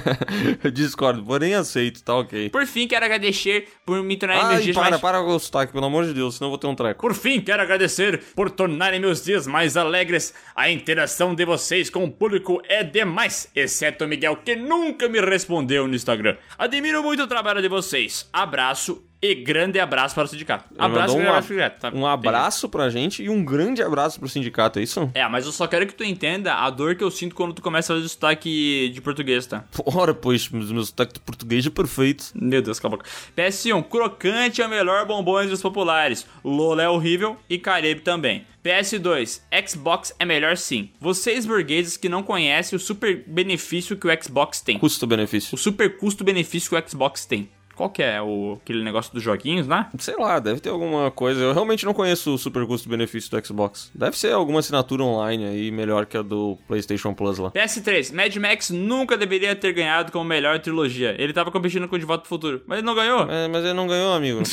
Discordo, porém aceito, tá ok. Por fim, quero agradecer por me tornar meus Ai, dias para, mais... para com o sotaque, pelo amor de Deus, senão eu vou ter um treco. Por fim, quero agradecer por tornarem meus dias mais alegres. A interação de vocês com o público é demais, exceto o Miguel, que nunca me respondeu no Instagram. Admiro muito o trabalho de vocês. Abraço e grande abraço para o sindicato. Abraço mandou e um, abraço, tá? um abraço pra gente e um grande abraço pro sindicato, é isso? É, mas eu só quero que tu entenda a dor que eu sinto quando tu começa a fazer o sotaque de português, tá? Ora, pois, meu meu sotaque de português é perfeito. Meu Deus, cala a boca. PS1, crocante é o melhor bombons dos populares. Lola é horrível e Caribe também. PS2, Xbox é melhor sim. Vocês burgueses que não conhecem o super benefício que o Xbox tem. Custo-benefício. O super custo-benefício que o Xbox tem. Qual que é? O, aquele negócio dos joguinhos lá? Sei lá, deve ter alguma coisa. Eu realmente não conheço o super custo-benefício do Xbox. Deve ser alguma assinatura online aí melhor que a do PlayStation Plus lá. PS3, Mad Max nunca deveria ter ganhado como melhor trilogia. Ele tava competindo com o De Volta pro Futuro, mas ele não ganhou. É, mas ele não ganhou, amigo.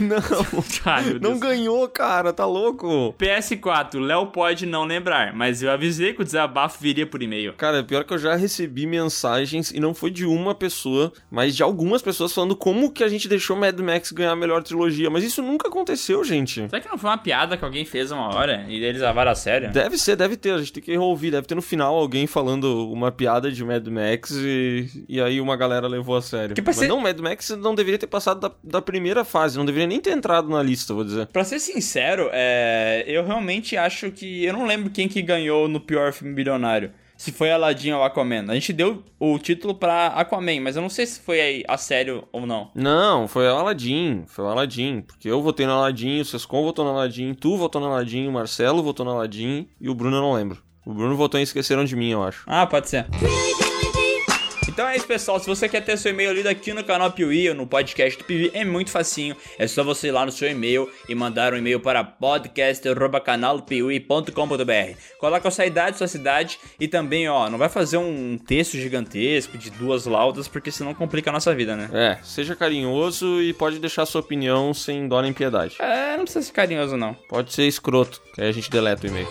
não. Ai, não ganhou, cara, tá louco. PS4, Léo pode não lembrar, mas eu avisei que o desabafo viria por e-mail. Cara, pior que eu já recebi mensagens e não foi de uma pessoa, mas de algumas pessoas falando como que a gente deixou Mad Max ganhar a melhor trilogia. Mas isso nunca aconteceu, gente. Será que não foi uma piada que alguém fez uma hora e eles levaram a sério? Deve ser, deve ter. A gente tem que ouvir. Deve ter no final alguém falando uma piada de Mad Max e, e aí uma galera levou a sério. Que Mas ser- não, Mad Max não deveria ter passado da, da primeira fase, não deveria nem ter entrado na lista, vou dizer. Pra ser sincero, é, eu realmente acho que. Eu não lembro quem que ganhou no pior filme bilionário. Se foi Aladdin ou Aquaman. A gente deu o título pra Aquaman, mas eu não sei se foi a sério ou não. Não, foi o Aladdin, foi o Aladdin, porque eu votei no Aladdin, o Sescon votou no Aladdin, tu votou no Aladdin, o Marcelo votou no Aladdin e o Bruno eu não lembro. O Bruno votou em Esqueceram de Mim, eu acho. Ah, pode ser. Então é isso, pessoal. Se você quer ter seu e-mail lido aqui no canal Piuí ou no podcast do Piuí, é muito facinho. É só você ir lá no seu e-mail e mandar um e-mail para podcast.canalpiuí.com.br. Coloca a sua idade, sua cidade e também, ó, não vai fazer um texto gigantesco de duas laudas, porque senão complica a nossa vida, né? É, seja carinhoso e pode deixar sua opinião sem dó nem piedade. É, não precisa ser carinhoso, não. Pode ser escroto, que aí a gente deleta o e-mail.